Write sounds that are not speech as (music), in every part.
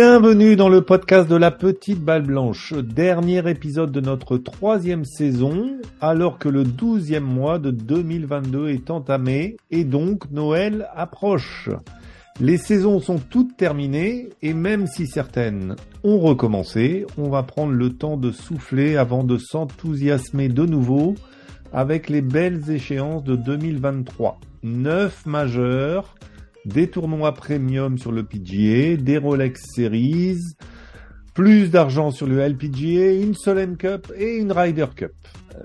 Bienvenue dans le podcast de la petite balle blanche, dernier épisode de notre troisième saison, alors que le douzième mois de 2022 est entamé et donc Noël approche. Les saisons sont toutes terminées et même si certaines ont recommencé, on va prendre le temps de souffler avant de s'enthousiasmer de nouveau avec les belles échéances de 2023. Neuf majeurs, des tournois premium sur le PGA, des Rolex Series, plus d'argent sur le LPGA, une Solheim Cup et une Ryder Cup.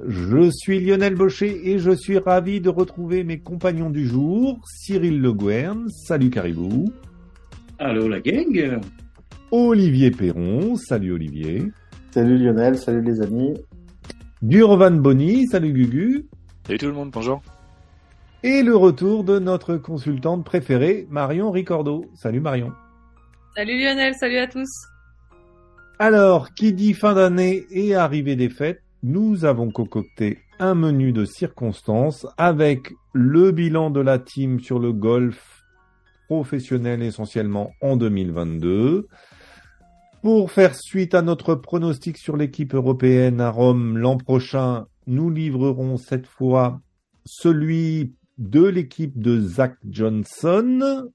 Je suis Lionel Baucher et je suis ravi de retrouver mes compagnons du jour, Cyril Le Guern, salut Caribou. Allô la gang. Olivier Perron, salut Olivier. Salut Lionel, salut les amis. Durvan Bonny, salut Gugu. Salut tout le monde, bonjour. Et le retour de notre consultante préférée, Marion Ricordo. Salut Marion. Salut Lionel, salut à tous. Alors, qui dit fin d'année et arrivée des fêtes, nous avons concocté un menu de circonstances avec le bilan de la team sur le golf professionnel essentiellement en 2022. Pour faire suite à notre pronostic sur l'équipe européenne à Rome l'an prochain, nous livrerons cette fois celui de l'équipe de Zach Johnson.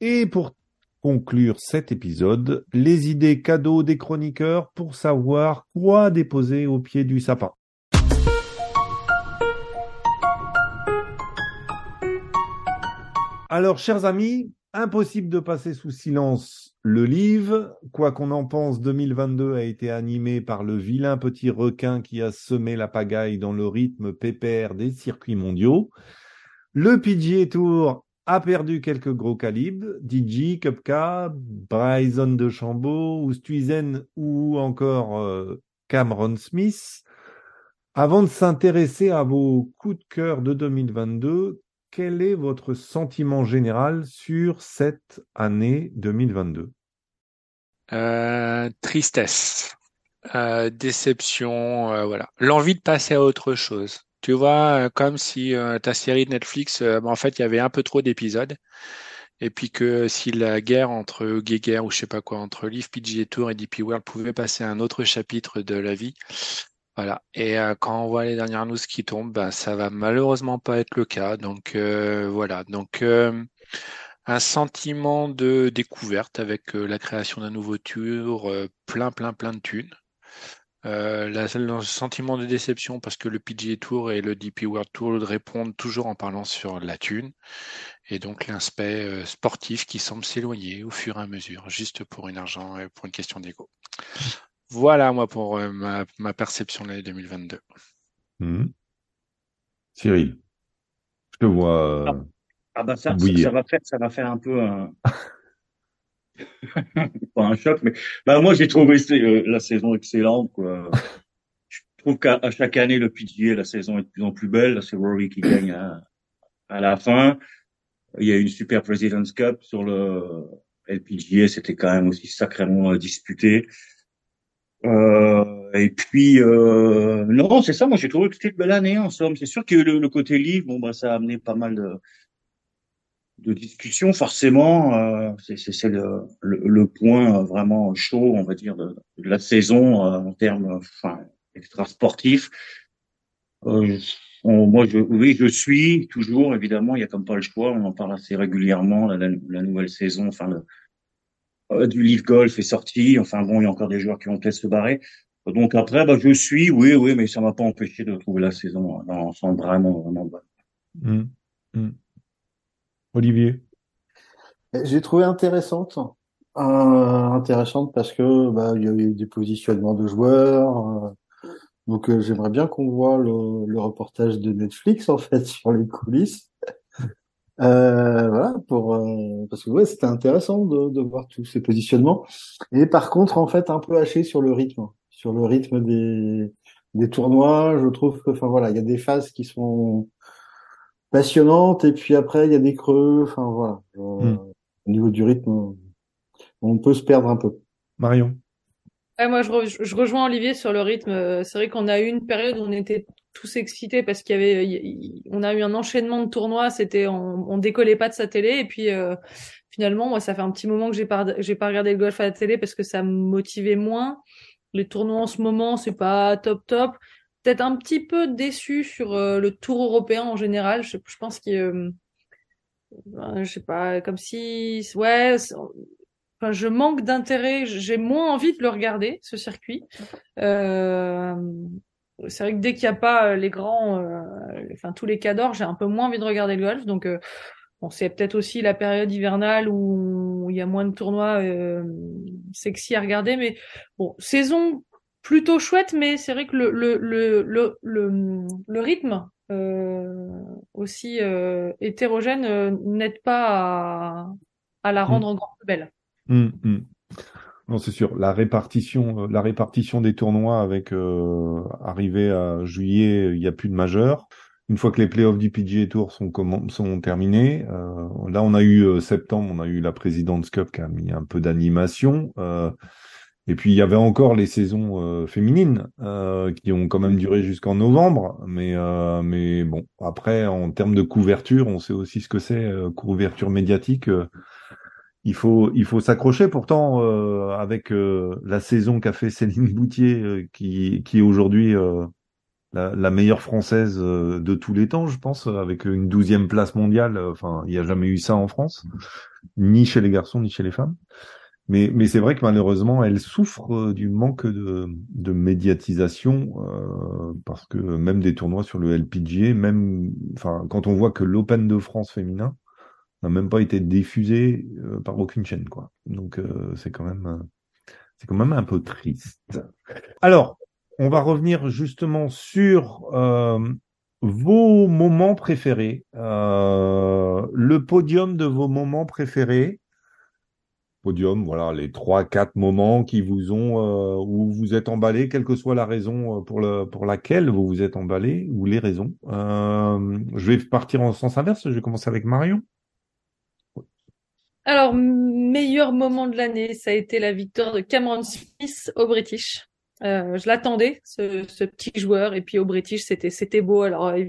Et pour conclure cet épisode, les idées cadeaux des chroniqueurs pour savoir quoi déposer au pied du sapin. Alors, chers amis, impossible de passer sous silence le livre. Quoi qu'on en pense, 2022 a été animé par le vilain petit requin qui a semé la pagaille dans le rythme pépère des circuits mondiaux. Le PGA Tour a perdu quelques gros calibres, DJ, Kupka, Bryson de Chambeau, Oosthuizen ou encore euh, Cameron Smith. Avant de s'intéresser à vos coups de cœur de 2022, quel est votre sentiment général sur cette année 2022 euh, Tristesse, euh, déception. L'envie de passer à autre chose. Tu vois, comme si ta série de Netflix, bah, en fait, il y avait un peu trop d'épisodes. Et puis que si la guerre entre Geiger ou je sais pas quoi, entre Live PGA Tour et DP World pouvait passer à un autre chapitre de la vie, voilà. Et quand on voit les dernières news qui tombent, bah, ça va malheureusement pas être le cas. Donc voilà. Donc un sentiment de découverte avec la création d'un nouveau tour, plein, plein, plein de thunes. Euh, le sentiment de déception parce que le PGA Tour et le DP World Tour répondent toujours en parlant sur la thune et donc l'aspect euh, sportif qui semble s'éloigner au fur et à mesure, juste pour une argent, et pour une question d'ego. Voilà moi pour euh, ma, perception de l'année 2022. Mmh. Cyril, je te vois. Ah, ah bah ça, ça, va faire, ça va faire un peu un, (laughs) pas un choc, mais bah moi j'ai trouvé euh, la saison excellente. Je trouve qu'à chaque année le PGA, la saison est de plus en plus belle. C'est Rory qui gagne à, la fin. Il y a une super President's Cup sur le LPGA, c'était quand même aussi sacrément euh, disputé. Euh, et puis non, c'est ça. Moi j'ai trouvé que c'était une belle année en somme. C'est sûr que le, le côté livre, bon bah ça a amené pas mal de de discussion, forcément, euh, c'est le, le, point vraiment chaud, on va dire, de, la saison euh, en termes enfin, extra sportifs. Euh, moi, je, oui, je suis toujours, évidemment, il y a comme pas le choix, on en parle assez régulièrement, la, la, nouvelle saison, enfin, le, euh, du Leaf Golf est sorti, enfin bon, il y a encore des joueurs qui vont peut-être se barrer. Donc après, bah, je suis, oui, oui, mais ça m'a pas empêché de trouver la saison dans l'ensemble vraiment, vraiment bonne. Mmh. Mmh. Olivier J'ai trouvé intéressante. Euh, intéressante parce que bah, il y a eu des positionnements de joueurs. Euh, donc euh, j'aimerais bien qu'on voit le, reportage de Netflix en fait (laughs) sur les coulisses. voilà pour parce que c'était intéressant de, voir tous ces positionnements et par contre en fait un peu haché sur le rythme sur le rythme des des tournois je trouve que enfin voilà il y a des phases qui sont passionnante et puis après il y a des creux enfin voilà euh, hmm. au niveau du rythme on peut se perdre un peu Marion moi je, je, rejoins Olivier sur le rythme c'est vrai qu'on a eu une période où on était tous excités parce qu'il y avait on a eu un enchaînement de tournois c'était on, on décollait pas de sa télé et puis euh, finalement, moi, ça fait un petit moment que j'ai pas, j'ai pas regardé le golf à la télé parce que ça me motivait moins. Les tournois en ce moment, c'est pas top top. Un petit peu déçu sur euh, le Tour européen en général. Je, pense que, euh, ben, je sais pas, comme si, ouais, je manque d'intérêt. J'ai moins envie de le regarder ce circuit. Euh, c'est vrai que dès qu'il n'y a pas les grands, euh, enfin tous les cadors, j'ai un peu moins envie de regarder le golf. Donc euh, Bon, c'est peut-être aussi la période hivernale où il y a moins de tournois euh, sexy à regarder, mais bon, saison plutôt chouette, mais c'est vrai que le le le le le, rythme euh, aussi euh, hétérogène euh, n'aide pas à, à la rendre Mm. encore plus belle. Hum, hum. Non, c'est sûr. La répartition, la répartition des tournois avec euh, arrivé à juillet, il n'y a plus de majeur. Une fois que les playoffs du PGA Tour sont, sont terminés, euh, là on a eu euh, septembre, on a eu la President's Cup qui a mis un peu d'animation. Et puis il y avait encore les saisons euh, féminines euh, qui ont quand même duré jusqu'en novembre. Mais euh, mais bon, après en termes de couverture, on sait aussi ce que c'est euh, couverture médiatique. euh, il faut il faut s'accrocher. Pourtant, euh, avec la saison qu'a fait Céline Boutier, qui qui est aujourd'hui la, la meilleure française de tous les temps, je pense, avec une douzième place mondiale. Enfin, il n'y a jamais eu ça en France, ni chez les garçons ni chez les femmes. Mais mais c'est vrai que malheureusement, elle souffre euh, du manque de de médiatisation euh, parce que même des tournois sur le LPGA, même enfin quand on voit que l'Open de France féminin n'a même pas été diffusé euh, par aucune chaîne, quoi. Donc euh, c'est quand même euh, c'est quand même un peu triste. Alors, on va revenir justement sur vos moments préférés, le podium de vos moments préférés. Podium, voilà, les trois, quatre moments qui vous ont euh, où vous êtes emballé, quelle que soit la raison euh, pour pour laquelle vous vous êtes emballé ou les raisons. Euh, je vais partir en sens inverse. Je vais commencer avec Marion. Alors, meilleur moment de l'année, ça a été la victoire de Cameron Smith au British. Euh, je l'attendais, ce, ce petit joueur, et puis au British, c'était c'était beau. Alors, euh,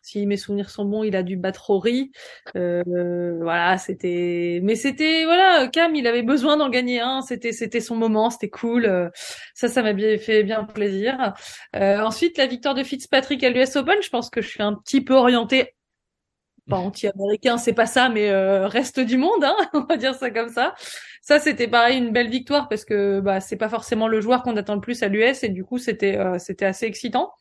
si mes souvenirs sont bons, il a dû battre Rory. Euh, voilà, c'était, mais c'était voilà, Cam, il avait besoin d'en gagner un. C'était c'était son moment, c'était cool. Euh, ça, ça m'a bien fait bien plaisir. Euh, ensuite, la victoire de Fitzpatrick à l'US Open. Je pense que je suis un petit peu orientée pas (laughs) anti-américain, c'est pas ça, mais euh, reste du monde, hein, (laughs) on va dire ça comme ça. Ça, c'était pareil, une belle victoire parce que bah c'est pas forcément le joueur qu'on attend le plus à l'US et du coup c'était euh, c'était assez excitant.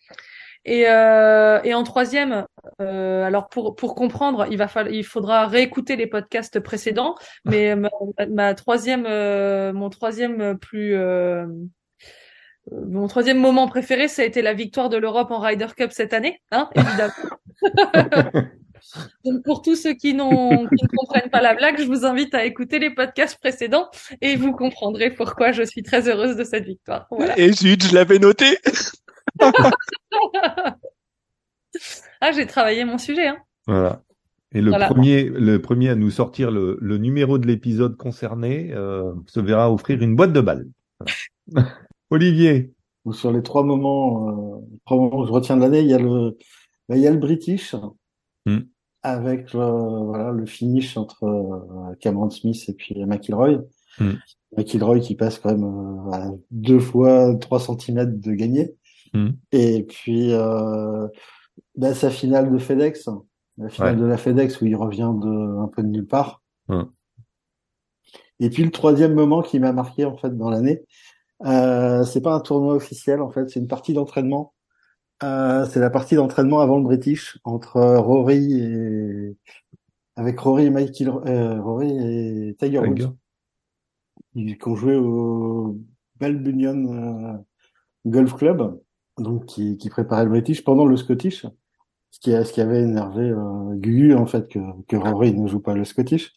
Et euh, et en troisième, euh, alors pour pour comprendre, il va falloir il faudra réécouter les podcasts précédents, mais ma, ma troisième euh, mon troisième plus euh, mon troisième moment préféré, ça a été la victoire de l'Europe en Ryder Cup cette année, hein, évidemment. (laughs) (laughs) Donc pour tous ceux qui, n'ont, qui ne comprennent pas la blague, je vous invite à écouter les podcasts précédents et vous comprendrez pourquoi je suis très heureuse de cette victoire. Voilà. Et zut, je l'avais noté. (laughs) ah, j'ai travaillé mon sujet. Hein. Voilà. Et le Voilà. premier, le premier à nous sortir le, le numéro de l'épisode concerné euh, se verra offrir une boîte de balles. Voilà. (laughs) Olivier. Sur les trois moments, euh, trois moments que je retiens de l'année, il y a le, il y a le British Hmm. Avec le, voilà le finish entre euh, Cameron Smith et puis McIlroy. Hmm. McIlroy qui passe quand même euh, à deux fois 3 centimètres de gagner. Hmm. Et puis euh, bah, sa finale de FedEx, la finale Ouais. de la FedEx où il revient de un peu de nulle part. Hmm. Et puis le troisième moment qui m'a marqué en fait dans l'année, euh, c'est pas un tournoi officiel en fait, c'est une partie d'entraînement. Euh, c'est la partie d'entraînement avant le British entre euh, Rory et avec Rory et Michael euh, Rory et Tiger Woods. Ils ont joué au Balbunion euh, Golf Club donc qui, qui préparait le British pendant le Scottish ce qui a- ce qui avait énervé euh, Gugu en fait que que Rory ne joue pas le Scottish.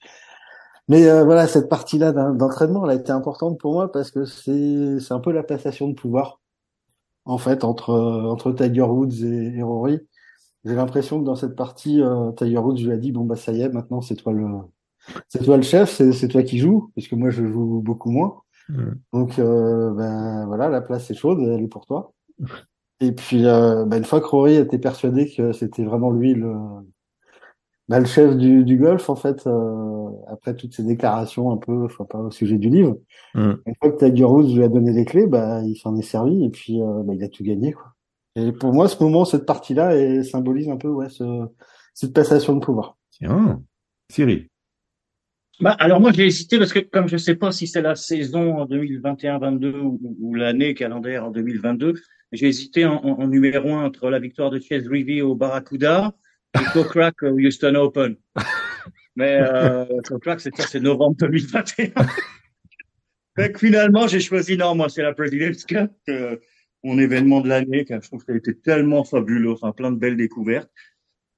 Mais euh, voilà cette partie-là d'en- d'entraînement elle a été importante pour moi parce que c'est c'est un peu la passation de pouvoir en fait entre euh, entre Tiger Woods et, et Rory. J'ai l'impression que dans cette partie, euh, Tiger Woods lui a dit bon bah ça y est, maintenant c'est toi le c'est toi le chef, c'est c'est toi qui joues, puisque moi je joue beaucoup moins. Mm. Donc euh, ben voilà, la place est chaude, elle est pour toi. (laughs) Et puis euh, ben, une fois que Rory était persuadé que c'était vraiment lui le bah, le chef du, du golf, en fait, euh, après toutes ces déclarations un peu, enfin pas au sujet du livre, Mm. une fois que Tiger Woods lui a donné les clés, bah il s'en est servi et puis euh, bah, il a tout gagné quoi. Et pour moi, ce moment, cette partie-là, elle symbolise un peu ouais ce, cette passation de pouvoir. Tiens, Cyril. Bah, alors moi j'ai hésité parce que comme je sais pas si c'est la saison en 2021-22 ou, ou l'année calendaire en 2022, j'ai hésité en, en, en, numéro un entre la victoire de Chase Reavie au Barracuda et Kokrak au Houston Open. (laughs) Mais euh, Kokrak c'est ça, c'est novembre 2021. Donc finalement j'ai choisi non moi c'est la President's Cup, euh, mon événement de l'année, car je trouve qu'elle était tellement fabuleux, enfin plein de belles découvertes.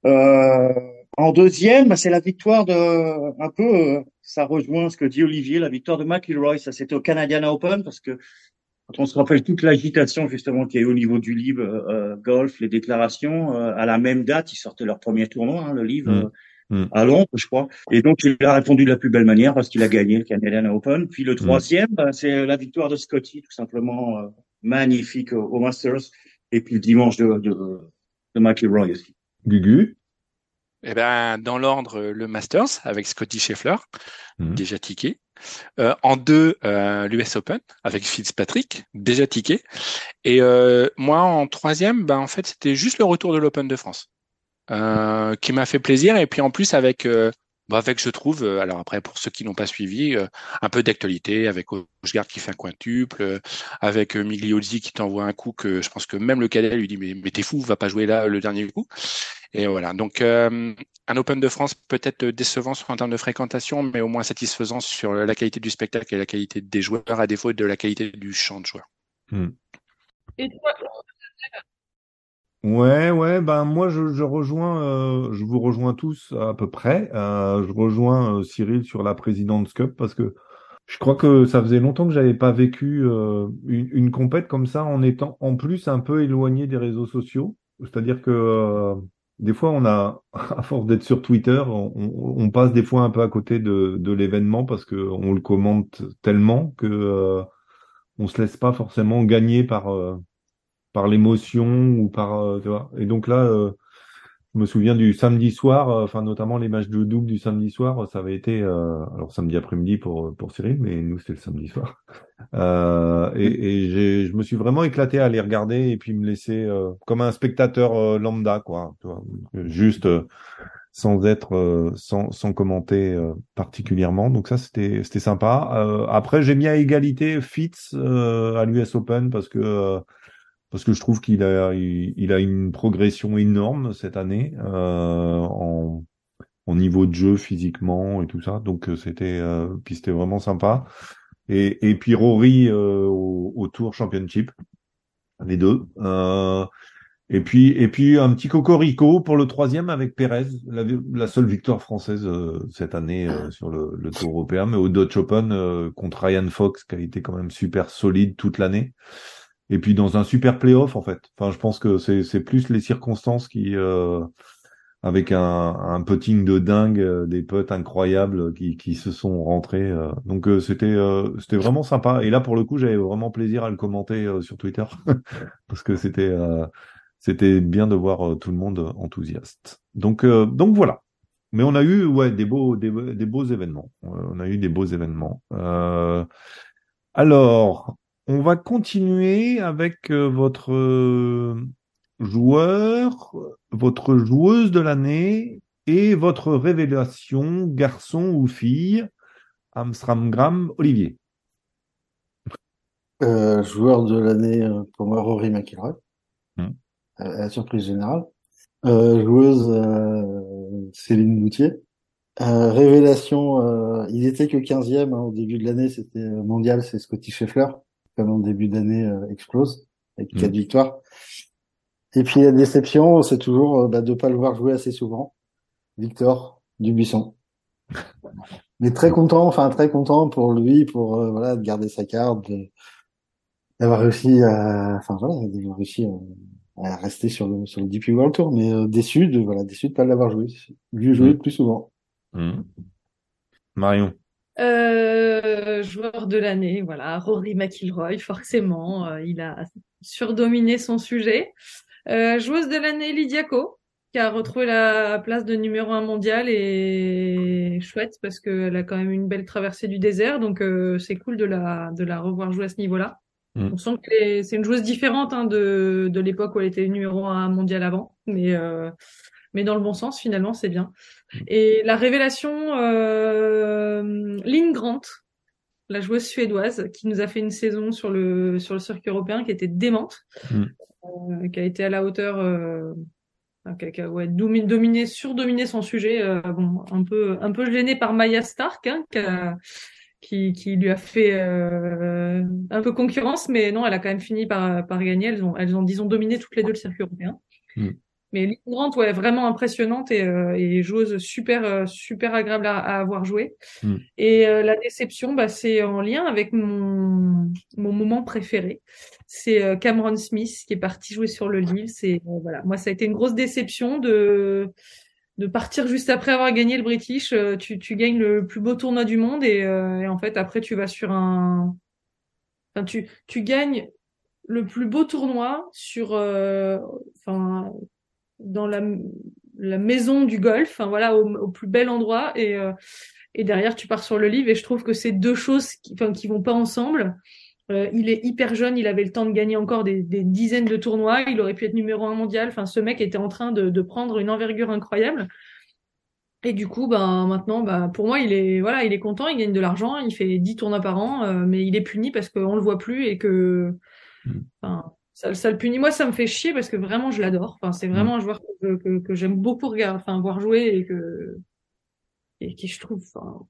Euh, en deuxième, bah, c'est la victoire de, un peu, euh, ça rejoint ce que dit Olivier, la victoire de McIlroy. Ça, c'était au Canadian Open parce que quand on se rappelle toute l'agitation justement qui est au niveau du livre euh, golf, les déclarations, euh, à la même date, ils sortaient leur premier tournoi, hein, le livre. Mmh. à Londres, je crois. Et donc, il a répondu de la plus belle manière parce qu'il a gagné le Canadian Open. Puis le troisième, bah, c'est la victoire de Scotty, tout simplement euh, magnifique au, au, Masters. Et puis le dimanche de, de, de McIlroy aussi. Gugu eh ben, dans l'ordre, le Masters avec Scotty Scheffler, Mhm. déjà tiqué. Euh, en deux, euh, l'US Open avec Fitzpatrick, déjà tiqué. Et euh, moi, en troisième, ben, en fait, c'était juste le retour de l'Open de France euh, qui m'a fait plaisir. Et puis en plus, avec, euh, bah, avec je trouve, euh, alors après, pour ceux qui n'ont pas suivi, euh, un peu d'actualité avec Osgard qui fait un quintuple, euh, avec Migliozzi qui t'envoie un coup que je pense que même le cadet lui dit mais, mais t'es fou, va pas jouer là le dernier coup. Et voilà. Donc euh, un Open de France peut-être décevant en termes de fréquentation, mais au moins satisfaisant sur la qualité du spectacle et la qualité des joueurs, à défaut de la qualité du champ de joueurs. Hmm. Et toi, Ouais, ouais, ben moi je, je rejoins, euh, je vous rejoins tous à peu près. Euh, je rejoins euh, Cyril sur la President's Cup parce que je crois que ça faisait longtemps que j'avais pas vécu euh, une, une compète comme ça en étant en plus un peu éloigné des réseaux sociaux. C'est-à-dire que euh, des fois on a, (laughs) à force d'être sur Twitter, on, passe des fois un peu à côté de, de l'événement parce que on le commente tellement que euh, on se laisse pas forcément gagner par euh, par l'émotion ou par euh, tu vois. Et donc là, euh, je me souviens du samedi soir, euh, enfin notamment les matchs de double du samedi soir, ça avait été euh, alors samedi après-midi pour pour Cyril, mais nous c'était le samedi soir. (laughs) Euh, et et je me suis vraiment éclaté à les regarder et puis me laisser euh, comme un spectateur euh, lambda quoi, tu vois, juste euh, sans être euh, sans sans commenter euh, particulièrement. Donc ça c'était c'était sympa. Euh, après j'ai mis à égalité Fitz euh, à l'US Open parce que euh, parce que je trouve qu'il a il, a une progression énorme cette année euh, en en niveau de jeu physiquement et tout ça. Donc euh, c'était euh, puis c'était vraiment sympa. Et et puis Rory euh, au, au Tour Championship, les deux. Euh, et puis et puis un petit cocorico pour le troisième avec Pérez, la, la seule victoire française euh, cette année sur le, le Tour européen, mais au Dutch Open contre Ryan Fox qui a été quand même super solide toute l'année. Et puis dans un super playoff en fait. Enfin, je pense que c'est plus les circonstances qui euh, avec un, un putting de dingue, euh, des putts incroyables qui, qui se sont rentrés. euh. Donc euh, c'était euh, c'était vraiment sympa. Et là pour le coup, j'avais vraiment plaisir à le commenter sur Twitter (laughs) parce que c'était c'était bien de voir tout le monde enthousiaste. Donc donc voilà. Mais on a eu ouais des beaux des, des beaux événements. On a eu des beaux événements. Alors on va continuer avec euh, votre euh, joueur, votre joueuse de l'année et votre révélation, garçon ou fille. Amstramgram, Olivier. Euh, joueur de l'année euh, pour moi Rory McIlroy, Hmm. à la surprise générale. Euh, joueuse euh, Céline Boutier. Euh, révélation, euh, il était que 15e hein, au début de l'année, c'était mondial, c'est Scotty Scheffler, comme en début d'année euh, explose avec quatre victoires. Et puis la déception, c'est toujours euh, bah, de pas le voir jouer assez souvent. Victor Dubuisson. (laughs) Mais très content, enfin très content pour lui, pour euh, voilà de garder sa carte, d'avoir réussi à, enfin voilà, d'avoir réussi à, à rester sur le sur le DP World Tour, mais euh, déçu de voilà déçu de pas l'avoir joué, lui jouer Mm. plus souvent. Hmm. Marion. Euh, joueur de l'année, voilà, Rory McIlroy, forcément, euh, il a surdominé son sujet. Euh, joueuse de l'année, Lydia Ko, qui a retrouvé la place de numéro un mondial et chouette parce qu'elle a quand même une belle traversée du désert, donc euh, c'est cool de la, de la revoir jouer à ce niveau-là. Mm. On sent que c'est une joueuse différente hein, de, de l'époque où elle était numéro un mondial avant, mais, euh, mais dans le bon sens finalement, c'est bien. Et la révélation, euh, Lynn Grant, la joueuse suédoise, qui nous a fait une saison sur le, sur le circuit européen qui était démente, Mm. euh, qui a été à la hauteur, euh, qui a, ouais, dominé, dominé, surdominé son sujet, euh, bon, un peu, un peu gêné par Maya Stark, hein, qui, a- qui, qui lui a fait euh, un peu concurrence, mais non, elle a quand même fini par, par gagner. Elles ont, elles ont, disons, dominé toutes les deux le circuit européen. Mm. Mais Lynn Grant, ouais, vraiment impressionnante et, euh, et joueuse super, euh, super agréable à, à avoir joué. Mm. Et euh, la déception, bah, c'est en lien avec mon, mon moment préféré. C'est euh, Cameron Smith qui est parti jouer sur le Lille. C'est euh, voilà, moi ça a été une grosse déception de de partir juste après avoir gagné le British. Euh, tu tu gagnes le plus beau tournoi du monde et, euh, et en fait après tu vas sur un, enfin tu tu gagnes le plus beau tournoi sur, euh, enfin dans la la maison du golf, enfin voilà au, au plus bel endroit et euh, et derrière tu pars sur le livre et je trouve que c'est deux choses qui enfin qui vont pas ensemble. Euh, il est hyper jeune, il avait le temps de gagner encore des, des dizaines de tournois, il aurait pu être numéro un mondial. Enfin, ce mec était en train de, de prendre une envergure incroyable. Et du coup, ben maintenant, ben, pour moi, il est voilà, il est content, il gagne de l'argent, il fait 10 tournois par an, euh, mais il est puni parce qu'on le voit plus et que, Mm. enfin, ça, ça le punit. Moi, ça me fait chier parce que vraiment, je l'adore. Enfin, c'est vraiment un joueur que, que, que j'aime beaucoup regarder, enfin, voir jouer et que et qui je trouve, enfin,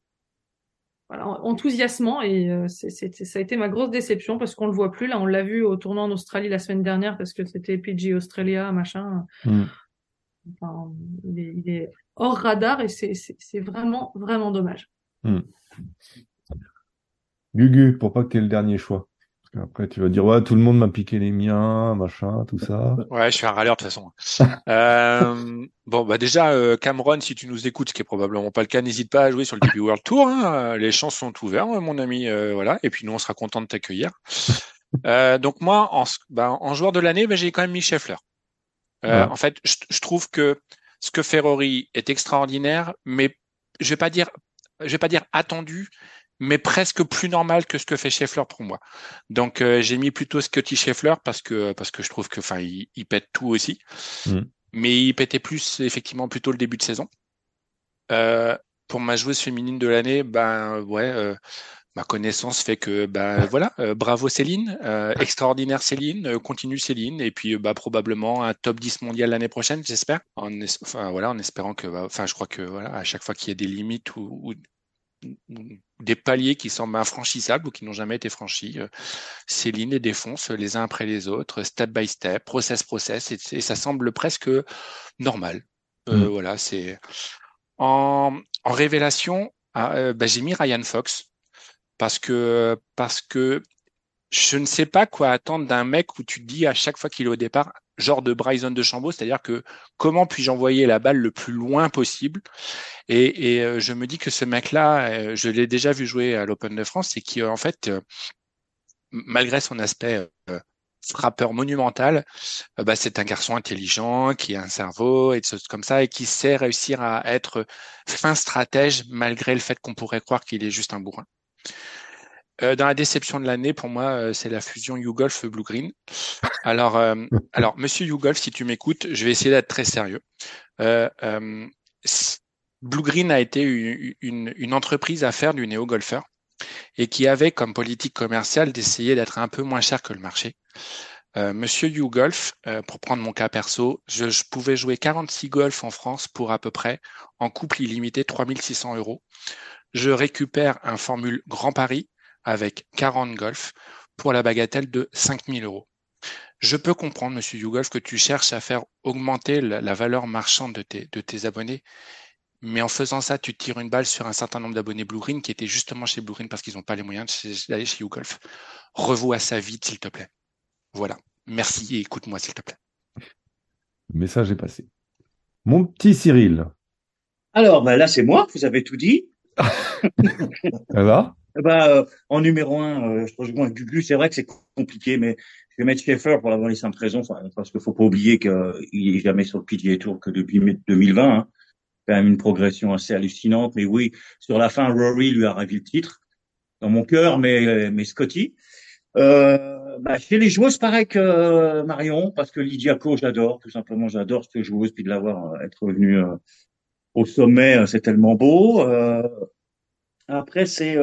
voilà, enthousiasmant et euh, c'est, c'est, ça a été ma grosse déception parce qu'on le voit plus là on l'a vu au tournoi en Australie la semaine dernière parce que c'était PG Australia machin Mm. enfin, il, est, il est hors radar et c'est, c'est, vraiment vraiment dommage Gugu, pour pas que tu aies le dernier choix. Parce qu'après, tu vas dire, ouais, tout le monde m'a piqué les miens, machin, tout ça. Ouais, je suis un râleur de toute façon. (laughs) euh, bon, bah déjà, euh, Cameron, si tu nous écoutes, ce qui est probablement pas le cas, n'hésite pas à jouer sur le DP World Tour. Hein. Les chances sont ouvertes, mon ami. euh, voilà. Et puis nous, on sera content de t'accueillir. (laughs) Euh, donc moi, en, bah, en joueur de l'année, bah, j'ai quand même mis Scheffler. Euh, Ouais. En fait, je, je trouve que ce que Rory est extraordinaire, mais je vais pas dire, je vais pas dire attendu, mais presque plus normal que ce que fait Scheffler pour moi. Donc euh, j'ai mis plutôt Scotty Scheffler parce que parce que je trouve que enfin il, il pète tout aussi, Mm. mais il pétait plus effectivement plutôt le début de saison. Euh, pour ma joueuse féminine de l'année, ben ouais. euh, Ma connaissance fait que ben (laughs) voilà, bravo Céline, extraordinaire Céline, continue Céline, et puis bah probablement un top 10 mondial l'année prochaine, j'espère. En enfin voilà, en espérant que, bah, enfin je crois que voilà, à chaque fois qu'il y a des limites ou des paliers qui semblent infranchissables ou qui n'ont jamais été franchis, euh, Céline les défonce les uns après les autres, step by step, process process, et, et ça semble presque normal. Euh, Mm. Voilà, c'est en, en révélation, ah, euh, bah, j'ai mis Ryan Fox parce que parce que je ne sais pas quoi attendre d'un mec où tu te dis à chaque fois qu'il est au départ, genre de Bryson de Chambaud, c'est-à-dire que comment puis-je envoyer la balle le plus loin possible? Et, euh, je me dis que ce mec-là, euh, je l'ai déjà vu jouer à l'Open de France, et qui en fait, euh, malgré son aspect frappeur monumental, bah, c'est un garçon intelligent qui a un cerveau et choses comme ça et qui sait réussir à être fin stratège malgré le fait qu'on pourrait croire qu'il est juste un bourrin. Euh, dans la déception de l'année, pour moi, euh, c'est la fusion YouGolf Blue Green. Alors, euh, (laughs) alors, Monsieur YouGolf, si tu m'écoutes, je vais essayer d'être très sérieux. Euh, euh, Blue Green a été une, une, une entreprise à faire du néo-golfeur et qui avait comme politique commerciale d'essayer d'être un peu moins cher que le marché. Euh, Monsieur YouGolf, euh, pour prendre mon cas perso, je, je pouvais jouer 46 golf en France pour à peu près, en couple illimité, 3600 euros. Je récupère un formule Grand Paris avec 40 golf pour la bagatelle de 5000 euros. Je peux comprendre, monsieur YouGolf, que tu cherches à faire augmenter la, la valeur marchande de tes, de tes abonnés, mais en faisant ça, tu tires une balle sur un certain nombre d'abonnés Blue Green qui étaient justement chez Blue Green parce qu'ils n'ont pas les moyens d'aller chez YouGolf. Revois ça vite, s'il te plaît. Voilà. Merci et écoute-moi, s'il te plaît. Le message est passé. Mon petit Cyril, Alors, ben là, c'est moi, vous avez tout dit. (laughs) ça va? Ben, euh, en numéro un, euh, je rejoins Gugu. C'est vrai que c'est compliqué, mais je vais mettre Schaeffer pour la bonne et simple parce qu'il faut pas oublier qu'il est jamais sur le PGA Tour que depuis 2020. Hein. Quand même une progression assez hallucinante. Mais oui, sur la fin, Rory lui a ravi le titre dans mon cœur, mais mais Scotty. Euh, bah, chez les joueuses, pareil que euh, Marion, parce que Lydia Co, j'adore, tout simplement, j'adore cette joueuse, puis de l'avoir euh, être revenue euh, au sommet, c'est tellement beau. Après, c'est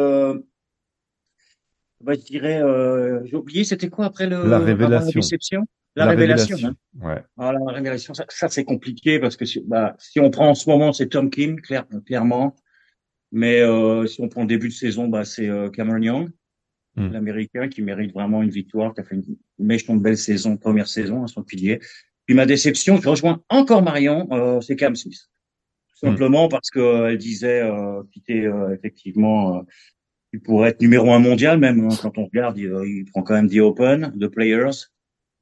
bah, je dirais, euh, j'ai oublié, c'était quoi après le la révélation. La, déception? La, révélation. Hein. Ouais. Ah, la révélation, ça, ça c'est compliqué parce que si, bah, si on prend en ce moment, c'est Tom Kim, clair, clairement. Mais euh, si on prend le début de saison, bah, c'est euh, Cameron Young, hmm. l'Américain, qui mérite vraiment une victoire, qui a fait une méchante belle saison, première saison à son pilier. Puis ma déception, je rejoins encore Marion, euh, c'est Cam Smith. Tout simplement parce que elle disait euh, quitter effectivement il pourrait être numéro un mondial même hein, quand on regarde il, prend quand même des Open de Players.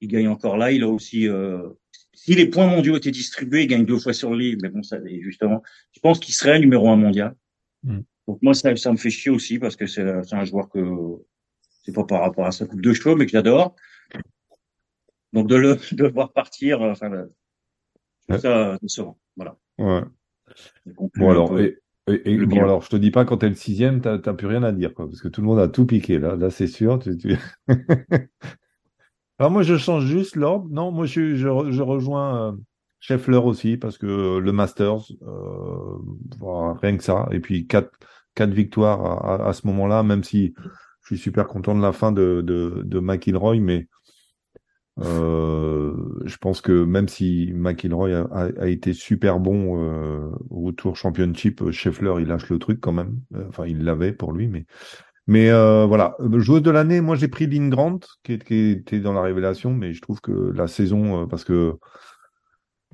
Il gagne encore là. Il a aussi euh, si les points mondiaux étaient distribués il gagne deux fois sur le livre mais bon ça justement je pense qu'il serait numéro un mondial. Mm. donc moi ça, ça me fait chier aussi parce que c'est un joueur que c'est pas par rapport à sa coupe de cheveux mais que j'adore. Donc de le (laughs) de voir partir enfin ouais. ça décevant. Voilà. Ouais. Bon alors et, bon, alors, je te dis pas quand t'es le sixième, t'as plus rien à dire, quoi, parce que tout le monde a tout piqué, là. Là, c'est sûr. Tu, tu... (laughs) alors, moi, je change juste l'ordre. Non, moi, je, je, je rejoins euh, Scheffler aussi, parce que le Masters, euh, voilà, rien que ça. Et puis, quatre, quatre victoires à, à, ce moment-là, même si je suis super content de la fin de, de, de McIlroy, mais euh, je pense que même si McIlroy a, a, été super bon euh, au Tour Championship, Scheffler il lâche le truc quand même. Euh, enfin, il l'avait pour lui, mais mais euh, voilà. Joueuse de l'année, moi j'ai pris Lynn Grant qui, qui, était dans la révélation, mais je trouve que la saison, parce que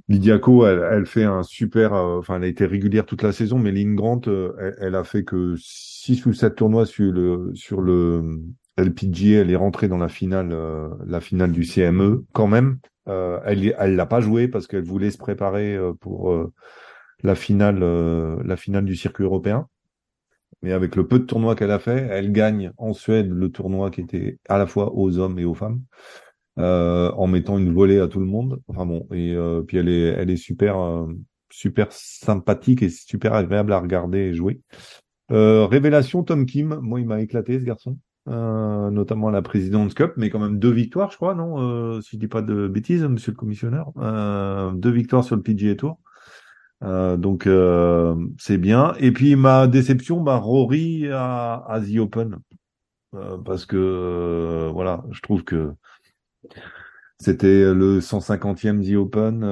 Lydiaco, elle, elle, fait un super, enfin elle a été régulière toute la saison, mais Lynn Grant, elle, elle, a fait que 6 ou 7 tournois sur le sur le LPGA, elle est rentrée dans la finale, euh, la finale du CME quand même. Euh, elle, elle l'a pas joué parce qu'elle voulait se préparer euh, pour la finale, la finale du circuit européen. Mais avec le peu de tournois qu'elle a fait, elle gagne en Suède le tournoi qui était à la fois aux hommes et aux femmes, en mettant une volée à tout le monde. Enfin bon, et puis elle est, elle est super, super sympathique et super agréable à regarder et jouer. révélation Tom Kim, moi il m'a éclaté ce garçon. Euh, notamment la présidente Cup, mais quand même deux victoires, je crois, non euh, Si je dis pas de bêtises, monsieur le commissionneur. Euh, deux victoires sur le PGA Tour. Euh, donc euh, c'est bien. Et puis ma déception, bah, Rory à, à The Open. parce que voilà, je trouve que c'était le 150e The Open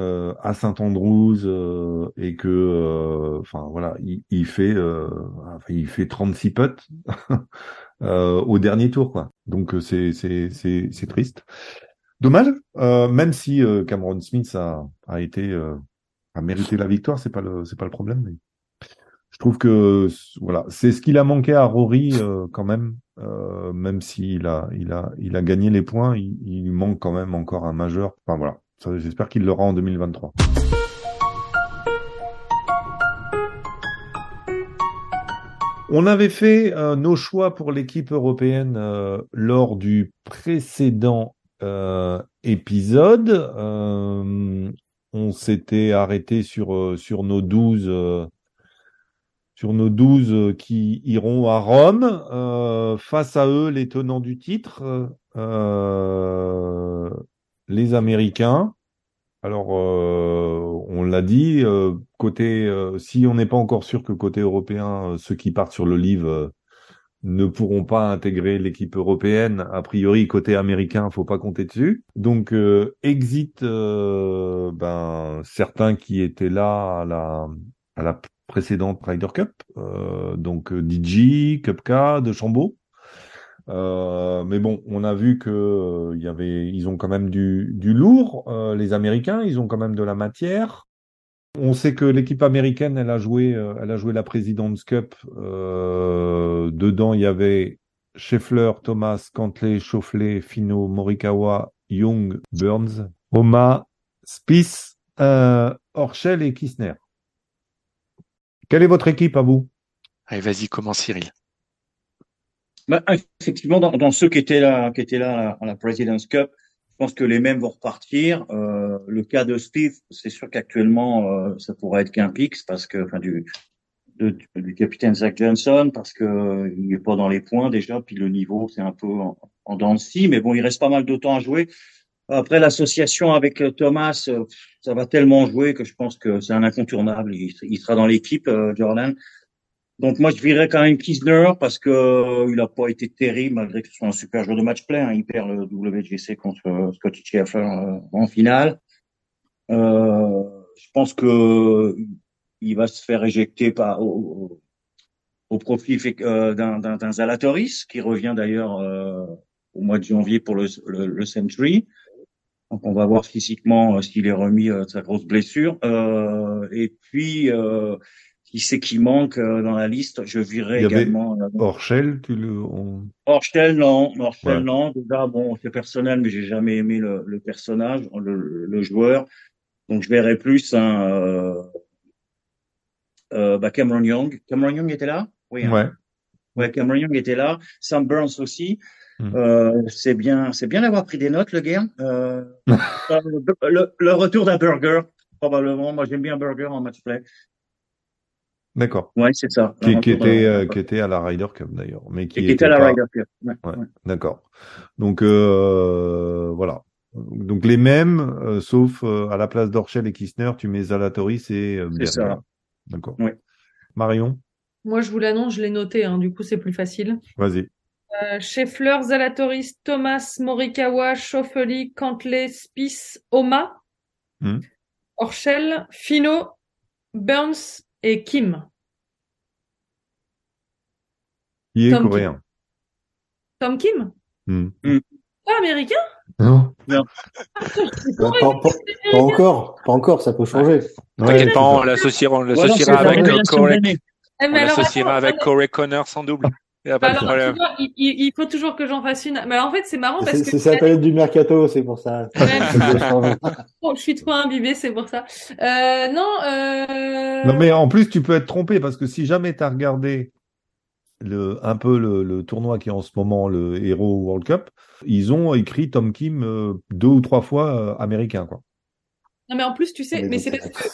à Saint Andrews et que enfin voilà, il, il fait il fait 36 putts. (laughs) Euh, au dernier tour, quoi. Donc euh, c'est c'est c'est c'est triste. Dommage, euh, même si Cameron Smith a a été a mérité la victoire, c'est pas le c'est pas le problème. Mais je trouve que voilà, c'est ce qu'il a manqué à Rory quand même, même s'il a il a il a gagné les points, il, il manque quand même encore un majeur. Enfin voilà, j'espère qu'il l'aura en 2023. On avait fait euh, nos choix pour l'équipe européenne euh, lors du précédent euh, épisode. on s'était arrêté sur, sur nos 12 sur nos 12 qui iront à Rome. face à eux, les tenants du titre, les Américains. Alors, euh, on l'a dit, euh, côté, euh, si on n'est pas encore sûr que côté européen, ceux qui partent sur le livre ne pourront pas intégrer l'équipe européenne, a priori côté américain, faut pas compter dessus. Donc, exit ben, certains qui étaient là à la, à la précédente Ryder Cup, donc DJ, Cupca, de Chambaud. Euh, mais bon, on a vu que euh, y avait, ils ont quand même du, du lourd, euh, les Américains, ils ont quand même de la matière. On sait que l'équipe américaine, elle a joué, elle a joué la President's Cup. dedans, il y avait Scheffler, Thomas, Cantley, Chaufflet, Fino, Morikawa, Young, Burns, Oma, Spieth, Orchel et Kissner. Quelle est votre équipe à vous? Allez, vas-y, commence Cyril. Bah, effectivement, dans, dans, ceux qui étaient là, qui étaient là à la President's Cup, je pense que les mêmes vont repartir. Euh, le cas de Steve, c'est sûr qu'actuellement, euh, ça pourrait être qu'un pix parce que, enfin, du, de- du capitaine Zach Johnson parce que euh, il est pas dans les points déjà, puis le niveau c'est un peu en, en dents de scie, mais bon, il reste pas mal de temps à jouer. Après l'association avec euh, Thomas, euh, ça va tellement jouer que je pense que c'est un incontournable. Il, sera dans l'équipe, euh, Jordan. Donc moi je virais quand même Kisner parce que il a pas été terrible malgré que ce soit un super joueur de match play. hein. Il perd le WGC contre euh, Scotty Scheffler en finale. Je pense que il va se faire éjecter par au, profit d'un Zalatoris qui revient d'ailleurs au mois de janvier pour le Century. Donc on va voir physiquement euh, s'il est remis euh, de sa grosse blessure. Euh, et puis euh, qui c'est qui manque euh, dans la liste Je virais également euh, Orchel, tu le, on- Orchel, non. Orchel, Ouais. non. Déjà, bon, c'est personnel, mais j'ai jamais aimé le, le personnage, le, le joueur. Donc, je verrais plus un euh, euh, bah, Cameron Young. Cameron Young était là? Oui. hein. ouais. Ouais, Cameron Young était là. Sam Burns aussi. Hmm. Euh, c'est bien, c'est bien d'avoir pris des notes, le gars. Euh, (laughs) le, le retour d'un burger, probablement. Moi, j'aime bien burger en match play. D'accord. Ouais, c'est ça. Qui, qui était, euh, qui était à la Ryder Cup d'ailleurs, mais qui et qui était était à la pas- Ryder Cup. Ouais, Ouais. ouais. D'accord. Donc euh, voilà. Donc les mêmes, euh, sauf euh, à la place d'Orchel et Kistner, tu mets Zalatoris et euh, C'est ça. D'accord. Oui. Marion, Moi, je vous l'annonce, je l'ai noté, hein, du coup, c'est plus facile. vas-y. Euh, Scheffler, Zalatoris, Thomas, Morikawa, Schauffele, Cantley, Spieth, Oma, Hmm. Orchel, Fino, Burns et Kim. Qui est Tom coréen Tom Kim? Hmm. Pas américain? Non. Bah, pas, pas- pas encore, pas encore, ça peut changer. Ouais, pas, on l'associera, on avec euh, Corey. Eh, on l'associera attends, avec Corey Connor sans double. Y a pas de alors, problème. vois, il, il- il faut toujours que j'en fasse une. Mais alors, en fait, c'est marrant parce que c'est sa période du mercato, c'est pour ça. (laughs) Je suis trop imbibée, c'est pour ça. Euh, non, euh... Non, mais en plus, tu peux être trompé parce que si jamais tu as regardé le, un peu le, le tournoi qui est en ce moment le Hero World Cup, ils ont écrit Tom Kim euh, deux ou trois fois euh, américain, quoi. non, mais en plus, tu sais, mais c'est parce que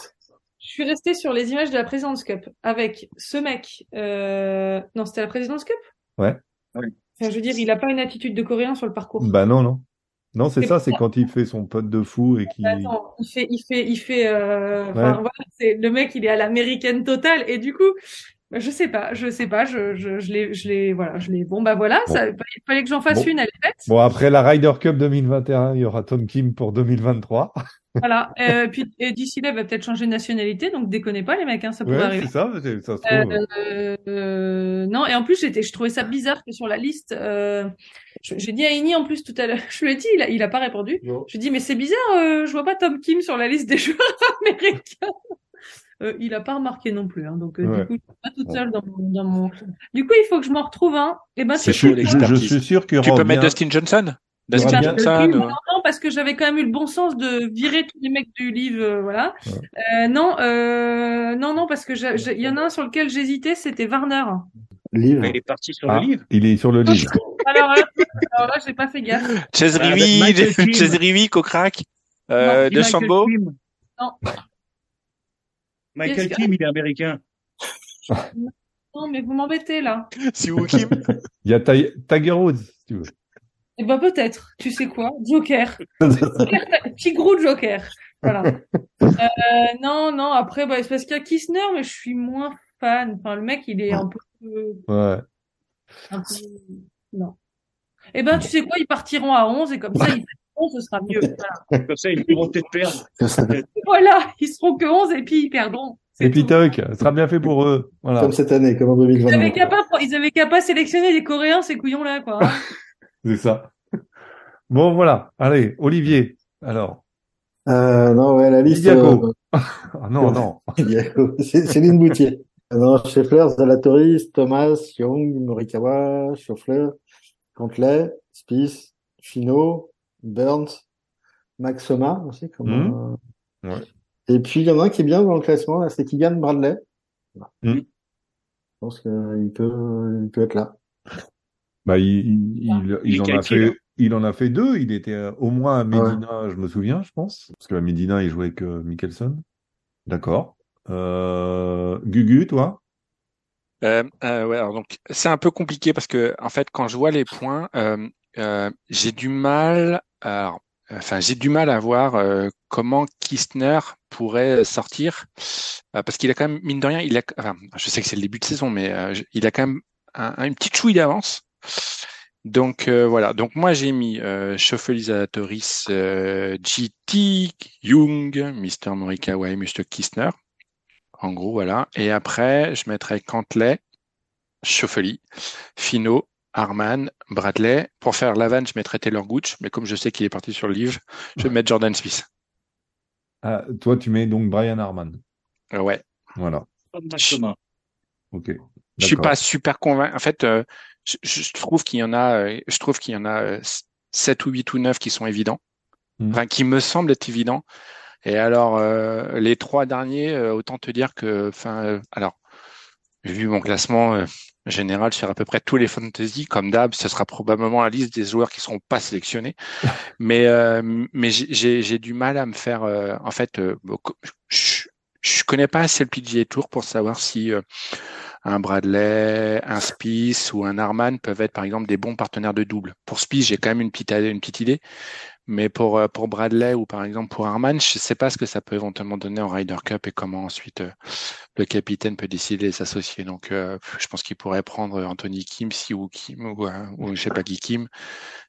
je suis restée sur les images de la President's Cup avec ce mec. Euh... Non, c'était la President's Cup? Ouais. Ouais. Enfin, je veux dire, il a pas une attitude de coréen sur le parcours. Bah non, non. Non, c'est ça, c'est quand il fait son pote de fou et qui. Attends, il fait, il fait, il fait, euh, enfin, Ouais. voilà, c'est, le mec, il est à l'américaine totale, et du coup, je sais pas, je sais pas, je, je, je l'ai, je l'ai, voilà, je l'ai, bon, bah voilà, Bon. ça, il fallait que j'en fasse Bon. une, elle est faite. Bon, après la Ryder Cup 2021, il y aura Tom Kim pour 2023. Voilà, euh, (laughs) puis, et d'ici là, va peut-être changer de nationalité, donc déconnez pas, les mecs, hein, ça pourrait Ouais, arriver. c'est ça, c'est- ça se trouve. Euh, euh, non, et en plus, j'étais, je trouvais ça bizarre que sur la liste, euh, j'ai dit à Ini en plus tout à l'heure, (laughs) je lui ai dit, il a, il a pas répondu. Non. Je lui ai dit, mais c'est bizarre, euh, je vois pas Tom Kim sur la liste des joueurs (laughs) américains. Euh, il a pas remarqué non plus, hein, donc euh, Ouais. du coup, je suis pas toute seule dans mon, dans mon. Du coup, il faut que je m'en retrouve un. Et ben, C'est tu chaud, je, suis sûr y Tu peux mettre Dustin Johnson? Dustin bien- Johnson? non, ou- non, parce que j'avais quand même eu le bon sens de virer tous les mecs du livre, euh, voilà. Euh, non, euh, non, non, parce que il y en a un sur lequel j'hésitais, c'était Warner. Livre. Il est parti sur Ah, le livre. il est sur le livre. (laughs) Alors là, alors là, j'ai pas fait gaffe. Chase Avec Rivi, Michael Kim. Chase Rivi, Kokrak, euh, Non, de Chambeau. Non. Michael que- Kim, il est américain. (laughs) Non, mais vous m'embêtez là. (laughs) Siwoo Kim. Il y a Ti- Tiger Woods, si tu veux. Eh ben peut-être. Tu sais quoi? Joker. (laughs) Petit gros Joker. Voilà. Euh, non, non. Après, bah, c'est parce qu'il y a Kissner, mais je suis moins fan. Enfin, le mec, il est un peu, Ouais. un peu... non. Eh ben, tu sais quoi? Ils partiront à 11 et comme ça, ils 11, ce sera mieux. Voilà. (laughs) Comme ça, ils pourront peut-être perdre. Voilà. Ils seront que 11 et puis ils perdront. Et puis toc, ce sera bien fait pour eux. Voilà. Comme cette année, comme en Ils 2022. avaient qu'à pas, ils avaient qu'à pas sélectionner les Coréens, ces couillons-là, quoi. (laughs) C'est ça. Bon, voilà. Allez, Olivier. Alors. Euh, non, ouais, la liste. Diaco. euh, (laughs) Ah, non, non. Diaco. C'est Céline Boutier. Non, Scheffler, Zalatoris, Thomas, Young, Morikawa, Schauffler, Cantley, Spieth, Fino, Burns, Max Soma aussi. Comme, euh, Ouais. Et puis, il y en a un qui est bien dans le classement, là, c'est Keegan Bradley. Mhm. Je pense qu'il peut, il peut être là. Bah, il, il, il, il en a fait, il en a fait deux. Il était euh, au moins à Medina, je me souviens, je pense. Parce que à Medina, il jouait avec euh, Mickelson. D'accord. Euh, Gugu, toi? Euh, euh, ouais, alors donc c'est un peu compliqué parce que en fait quand je vois les points, euh, euh, j'ai du mal, alors, enfin j'ai du mal à voir euh, comment Kistner pourrait sortir euh, parce qu'il a quand même mine de rien, il a, enfin, je sais que c'est le début de saison, mais euh, il a quand même un, un- une petite chouille d'avance. Donc voilà, donc moi j'ai mis euh, euh, GT, Young, Mr. Morikawa et Mr. Kistner. En gros, voilà. Et après, je mettrais Cantley, Schauffele, Fino, Harman, Bradley. Pour faire l'avant, je mettrais Taylor Gooch, mais comme je sais qu'il est parti sur le livre, je vais mettre Jordan Smith. Ah, Toi, tu mets donc Brian Harman. Euh, ouais. Voilà. Exactement. Ok. Je suis pas super convaincu. En fait, euh, je, je trouve qu'il y en a, euh, je trouve qu'il y en a euh, 7 ou 8 ou 9 qui sont évidents. Mhm. Enfin, qui me semblent être évidents. Et alors, euh, les trois derniers, euh, autant te dire que, enfin, euh, alors, vu mon classement euh, général sur à peu près tous les fantasy, comme d'hab, ce sera probablement la liste des joueurs qui seront pas sélectionnés. (laughs) mais euh, mais j'ai- du mal à me faire, euh, en fait, euh, je, je connais pas assez le PGA Tour pour savoir si euh, un Bradley, un Spieth ou un Harman peuvent être par exemple des bons partenaires de double. Pour Spieth, j'ai quand même une petite une petite idée, mais pour euh, pour Bradley ou par exemple pour Harman, je sais pas ce que ça peut éventuellement donner en Ryder Cup et comment ensuite euh, le capitaine peut décider de s'associer. Donc euh, je pense qu'il pourrait prendre Anthony Kim si ou Kim ou, ou je sais pas qui Kim.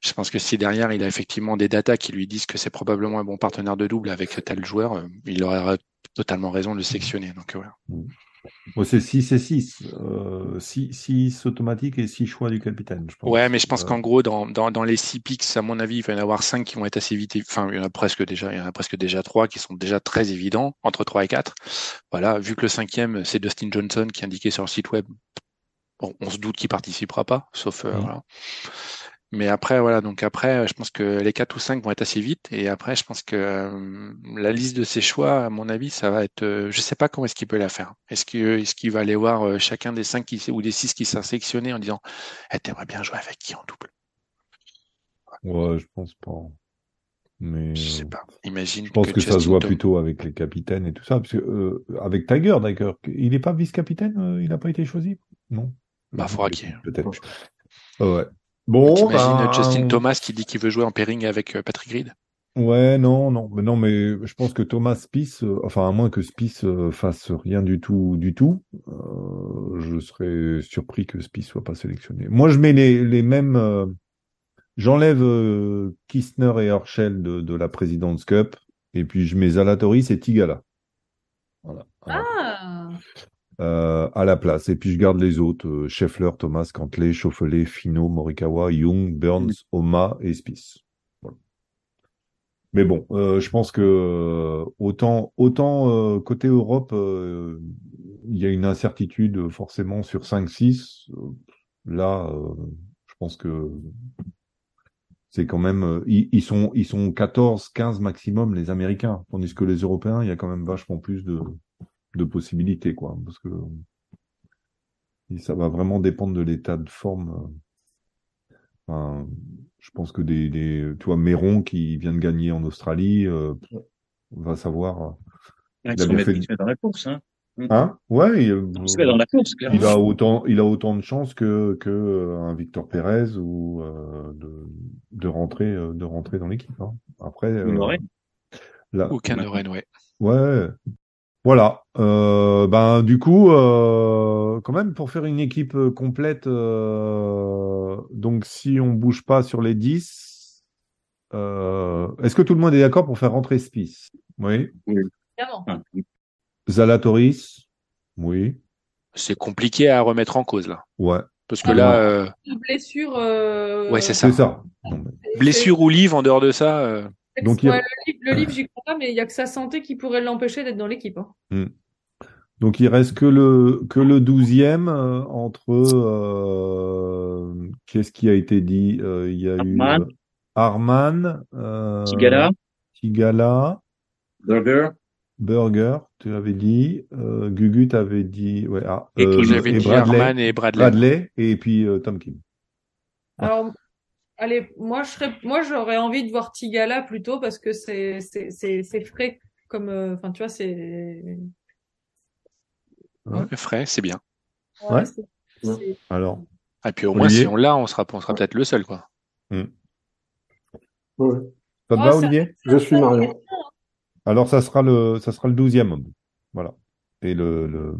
Je pense que si derrière il a effectivement des datas qui lui disent que c'est probablement un bon partenaire de double avec tel joueur, il aurait totalement raison de le sectionner. Donc voilà. Bon, c'est 6 et 6. Euh, 6, automatiques et 6 choix du capitaine, je pense. Ouais, mais je pense Euh, qu'en gros, dans, dans, dans les six picks, à mon avis, il va y en avoir cinq qui vont être assez vite. Enfin, il y en a presque déjà, il y en a presque déjà trois qui sont déjà très évidents, entre trois et quatre. Voilà, vu que le cinquième, c'est Dustin Johnson qui est indiqué sur le site web. Bon, on se doute qu'il participera pas, sauf euh, voilà. Mais après, voilà, donc après, je pense que les quatre ou cinq vont être assez vite. Et après, je pense que euh, la liste de ses choix, à mon avis, ça va être. euh, je sais pas comment est-ce qu'il peut la faire. Est-ce qu'il va aller voir euh, chacun des cinq qui, ou des six qui sont sélectionnés en disant, eh, t'aimerais bien jouer avec qui en double? Ouais, je pense pas. Mais Je sais euh, pas. Imagine je pense que, ça se voit plutôt avec les capitaines et tout ça. Parce que, euh, avec Tiger, d'ailleurs, il n'est pas vice-capitaine euh, Il n'a pas été choisi? Non? Bah, faudra qu'il- Peut-être. Ouais. Bon, T'imagines ben, Justin Thomas qui dit qu'il veut jouer en pairing avec euh, Patrick Reed Ouais, non, non, mais non, mais je pense que Thomas Spieth, euh, enfin à moins que euh, fasse rien du tout, du tout, euh, je serais surpris que Spieth soit pas sélectionné. Moi, je mets les, les mêmes, euh, j'enlève euh, Kistner et Herschel de, de la President's Cup, et puis je mets Zalatoris et Tigala. Voilà. Ah, Euh, à la place. Et puis je garde les autres, euh, Scheffler, Thomas, Cantley, Schauffele, Fino, Morikawa, Young, Burns, Oma et Spieth. Voilà. Mais bon, euh, je pense que euh, autant autant euh, côté Europe, euh, il y a une incertitude forcément sur 5-6. Euh, Là, euh, je pense que c'est quand même euh, ils, ils sont ils sont 14, 15 maximum les Américains, tandis que les Européens, il y a quand même vachement plus de de possibilités, quoi. Parce que et ça va vraiment dépendre de l'état de forme. euh. Enfin, je pense que des, des, tu vois, Méron qui vient de gagner en Australie, euh, va savoir. Il Il se avait remet, fait- il se met dans la course, hein. Hein? Ouais. il- Il se met dans la course, clairement. il a autant, il a autant de chances que que euh, un Victor Pérez ou euh, de de rentrer euh, de rentrer dans l'équipe. hein. Après, euh, Aucun de Rennes, ouais. Ouais. Voilà. Euh, ben du coup, euh, quand même pour faire une équipe euh, complète, euh, donc si on bouge pas sur les 10, euh, est-ce que tout le monde est d'accord pour faire rentrer Spice? Oui. évidemment. Ah, Zalatoris? Oui. C'est compliqué à remettre en cause, là. Ouais. Parce que Ah, là, euh, blessure. euh, Ouais, c'est ça. C'est ça. C'est- blessure ou livre, en dehors de ça, euh, Donc, il y a- le livre, le livre, j'y crois pas, mais il y a que sa santé qui pourrait l'empêcher d'être dans l'équipe. hein. Donc il reste que le que le douzième euh, entre euh, qu'est-ce qui a été dit Euh, Il y a eu Harman. euh, Harman, euh, Tigala, Tigala, Burger, Burger, tu avais dit, euh, Gugu t'avais dit, ouais, ah, Et euh, et dit Bradley, Harman et Bradley. Bradley, et puis euh, Tom Kim. Alors, Allez, moi je serais, moi j'aurais envie de voir Tigala plutôt parce que c'est c'est c'est frais comme, euh, enfin tu vois c'est. Ouais, frais, c'est bien. Ouais. Alors, Et puis au moins, Olivier si on l'a, on sera, on sera peut-être le seul, quoi. Ouais. ça te Oh, va, ça- Olivier? Je suis Marion. Alors, ça sera le, ça sera le douzième homme. Voilà. Et le, le...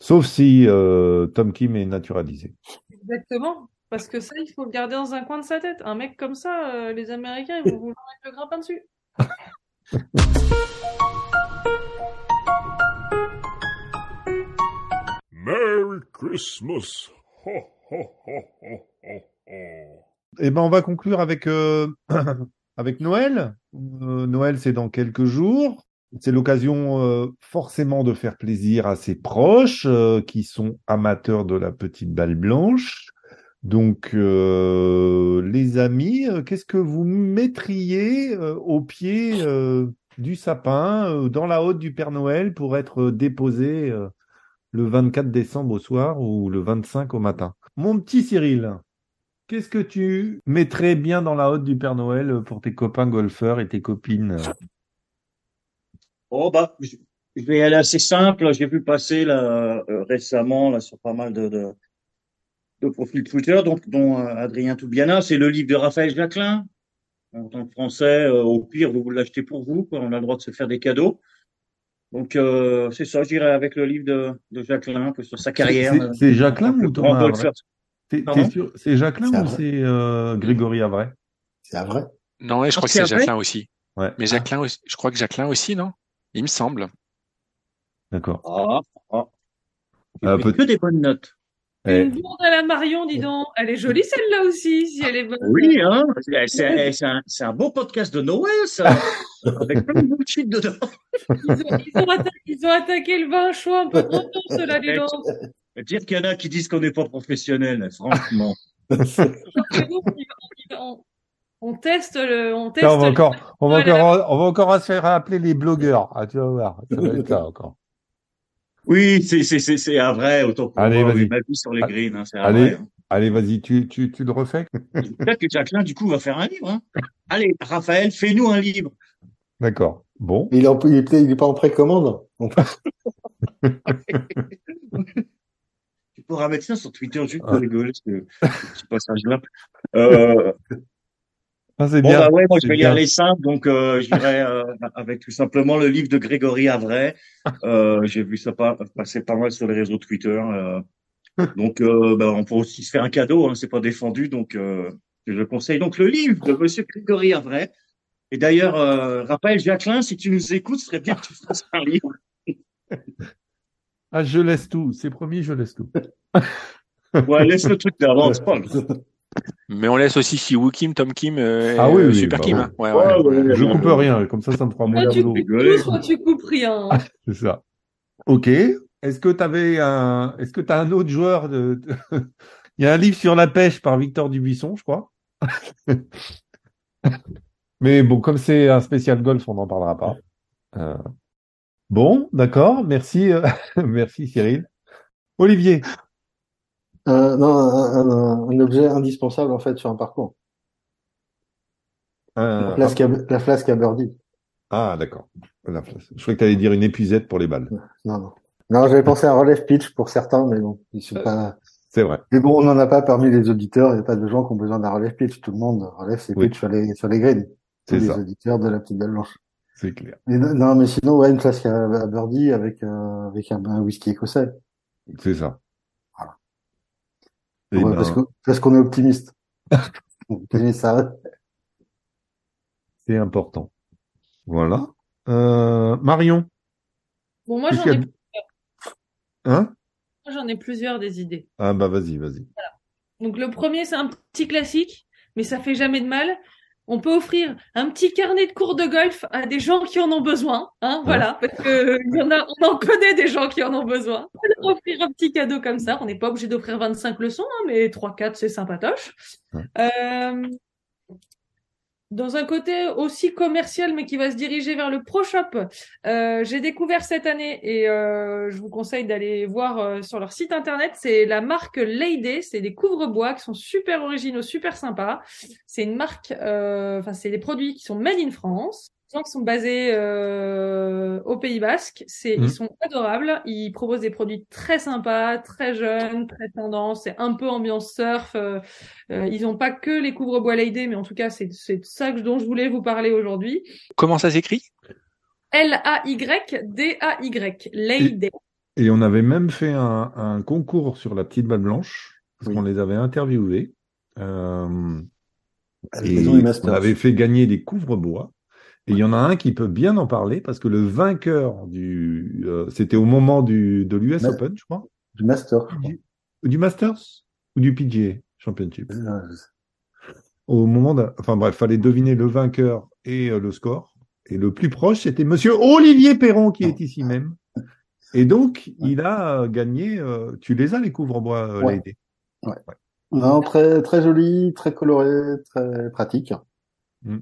Sauf si euh, Tom Kim est naturalisé. Exactement. Parce que ça, il faut le garder dans un coin de sa tête. Un mec comme ça, euh, les Américains, ils vont vouloir mettre le grappin dessus. Merry Christmas. Ho, ho, ho. Eh ben, on va conclure avec, euh, (clears throat) avec Noël. Euh, Noël, c'est dans quelques jours. C'est l'occasion euh, forcément de faire plaisir à ses proches euh, qui sont amateurs de la petite balle blanche. Donc, euh, les amis, euh, qu'est-ce que vous mettriez euh, au pied du sapin, dans la haute du Père Noël, pour être déposé le 24 décembre au soir ou le 25 au matin? Mon petit Cyril, Qu'est-ce que tu mettrais bien dans la hotte du Père Noël pour tes copains golfeurs et tes copines? Oh bah, je vais aller assez simple. J'ai vu passer récemment sur pas mal de, de profils Twitter, donc dont euh, Adrien Toubiana. C'est le livre de Raphaël Jacquelin. En tant que Français, euh, au pire, vous l'achetez pour vous. Quoi. On a le droit de se faire des cadeaux. Donc euh, c'est ça, je dirais avec le livre de, de Jacquelin, un peu sur sa carrière. C'est- Jacquelin ou Thomas C'est Jacquelin ou c'est euh, Grégory Avray? C'est vrai. Non, je Ah, crois que c'est Jacquelin aussi. Ouais. Mais Jacquelin aussi, je crois que Jacquelin aussi, non? Il me semble. D'accord. Ah, ah. Euh, peut- que des bonnes notes. Eh, Une bourde à la Marion, dis donc. Elle est jolie celle-là aussi, si elle est bonne. Oui, hein, c'est c'est- c'est un, c'est un beau podcast de Noël, ça, (laughs) avec plein de bullshit dedans. Ils ont, ils ont atta- ils ont attaqué le vin chaud un peu trop tôt, ceux-là, dis donc. Dire qu'il y en a qui disent qu'on n'est pas professionnel, franchement. (laughs) On teste le, on teste Là, on va le- encore, on va encore, on va encore se faire appeler les blogueurs. Ah, tu vas voir. Ça va être ça encore. Oui, c'est c'est c'est c'est un vrai autant pour Allez, moi, oui, ma vie sur les Ah, greens, hein, c'est un allez. vrai. hein. Allez, vas-y, tu, tu, tu le refais? (laughs) Peut-être que Jacqueline, du coup, va faire un livre. Hein. Allez, Raphaël, fais-nous un livre. D'accord. Bon. Il est, en- il est, peut-être- il est pas en précommande. (laughs) (laughs) Tu pourras mettre ça sur Twitter juste Ah. pour rigoler, ce, ce passage-là. Euh, Ah, c'est Bon, bien. bah ouais, moi, je vais y aller simple, donc euh, j'irai euh, avec tout simplement le livre de Grégory Avray. Euh, J'ai vu ça pas, passer pas mal sur les réseaux Twitter. euh. donc, euh, bah, on peut aussi se faire un cadeau, hein, c'est pas défendu, donc euh, je le conseille. Donc, le livre de Monsieur Grégory Avray. Et d'ailleurs, euh, Raphaël Jacquelin, si tu nous écoutes, ce serait bien que tu fasses un livre. Ah, je laisse tout. C'est promis, je laisse tout. Ouais, laisse le truc d'avance, pas (laughs) grave. Mais on laisse aussi Siwoo Kim, Tom Kim, euh, Ah oui, oui, Super bah Kim. oui. hein. Ouais, Ouais, ouais. ouais, ouais, Je ouais. coupe rien. Comme ça, ça me fera mon Soit tu boulot. coupes tout, tu coupes rien. C'est ça. Ok. Est-ce que tu avais un, est-ce que tu as un autre joueur de, (laughs) il y a un livre sur la pêche par Victor Dubuisson, je crois. (laughs) Mais bon, comme c'est un spécial golf, on n'en parlera pas. Euh, Bon, d'accord. Merci, euh, (laughs) merci Cyril. Olivier. Euh, non, un, un- un objet indispensable en fait sur un parcours. La un- flasque à, la flasque à birdie. Ah, d'accord. La flasque. Je croyais que tu allais dire une épuisette pour les balles. Non, non. Non, j'avais pensé à un relève pitch pour certains, mais bon, ils sont pas. C'est vrai. Mais bon, on n'en a pas parmi les auditeurs. Il n'y a pas de gens qui ont besoin d'un relève pitch. Tout le monde relève ses Oui. pitch sur les sur les greens. C'est les auditeurs de la petite balle blanche. C'est clair. Mais non, non, mais sinon, ouais, une flasque à, à birdie avec euh, avec un, un whisky écossais. C'est ça. Ouais, ben, parce que parce qu'on est optimiste. (laughs) optimiste, ça. c'est important. Voilà. Euh, Marion. Bon, moi, j'en ai, a Hein? moi, j'en ai plusieurs des idées. Ah, bah, vas-y, vas-y. Donc le premier, c'est un petit classique, mais ça fait jamais de mal. On peut offrir un petit carnet de cours de golf à des gens qui en ont besoin, hein, voilà, parce que y en a, on en connaît des gens qui en ont besoin. On peut leur offrir un petit cadeau comme ça. On n'est pas obligé d'offrir 25 leçons, hein, mais 3-4, c'est sympatoche. Euh, dans un côté aussi commercial, mais qui va se diriger vers le pro shop, euh, j'ai découvert cette année et euh, je vous conseille d'aller voir euh, sur leur site internet. C'est la marque Lady. C'est des couvre-bois qui sont super originaux, super sympas. C'est une marque, euh, enfin c'est des produits qui sont made in France gens qui sont basés euh, au Pays Basque. C'est, Mhm. Ils sont adorables. Ils proposent des produits très sympas, très jeunes, très tendance. C'est un peu ambiance surf. Euh, euh, ils n'ont pas que les couvre-bois Lady, mais en tout cas, c'est, c'est de ça que- dont je voulais vous parler aujourd'hui. Comment ça s'écrit? L-A-Y-D-A-Y. Lady. Et on avait même fait un, un concours sur la petite balle blanche, parce Oui. qu'on les avait interviewés. Euh, et on avait fait gagner des couvre-bois. Et il y en a un qui peut bien en parler, parce que le vainqueur du... euh, C'était au moment du, de l'US Ma- Open, je crois. Du Master, je crois. Du Masters Ou du PGA Championship? Euh, Au moment. Enfin bref, fallait deviner le vainqueur et euh, le score. Et le plus proche, c'était Monsieur Olivier Perron, qui est ici même. Et donc, il a euh, gagné... euh, tu les as, les couvre-bois, Ouais. Lady? Non, très, très joli, très coloré, très pratique. Mm.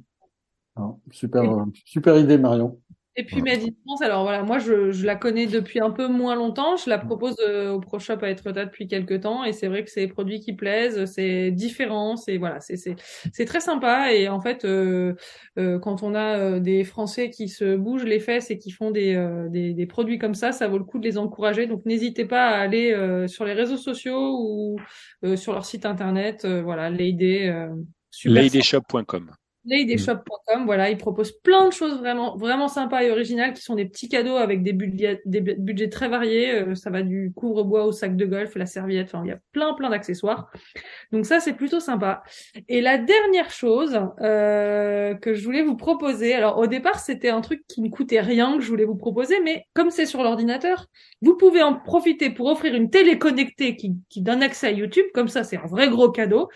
Non, super, euh, super idée, Marion. Et puis Made in France, alors voilà, moi je, je la connais depuis un peu moins longtemps. Je la propose euh, au Pro Shop à être là depuis quelques temps et c'est vrai que c'est des produits qui plaisent, c'est différent, c'est voilà, c'est c'est c'est très sympa et en fait euh, euh, quand on a euh, des Français qui se bougent les fesses et qui font des, euh, des des produits comme ça, ça vaut le coup de les encourager. Donc n'hésitez pas à aller euh, sur les réseaux sociaux ou euh, sur leur site internet, euh, voilà, Lady euh, super Ladyshop.com. Ladyshop.com, voilà, ils proposent plein de choses vraiment, vraiment sympas et originales qui sont des petits cadeaux avec des budgets, des bu- budgets très variés. Euh, ça va du couvre-bois au sac de golf, la serviette, enfin, il y a plein, plein d'accessoires. Donc ça, c'est plutôt sympa. Et la dernière chose euh, que je voulais vous proposer, alors au départ, c'était un truc qui ne coûtait rien que je voulais vous proposer, mais comme c'est sur l'ordinateur, vous pouvez en profiter pour offrir une télé connectée qui, qui donne accès à YouTube. Comme ça, c'est un vrai gros cadeau.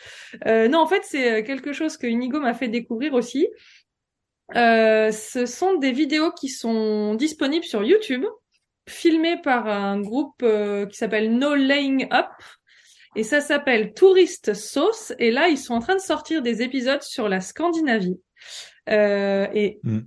Euh, non, en fait, c'est euh, quelque chose que Inigo m'a fait découvrir aussi. Euh, ce sont des vidéos qui sont disponibles sur YouTube, filmées par un groupe euh, qui s'appelle No Laying Up. Et ça s'appelle Tourist Sauce. Et là, ils sont en train de sortir des épisodes sur la Scandinavie. Euh, et Mm.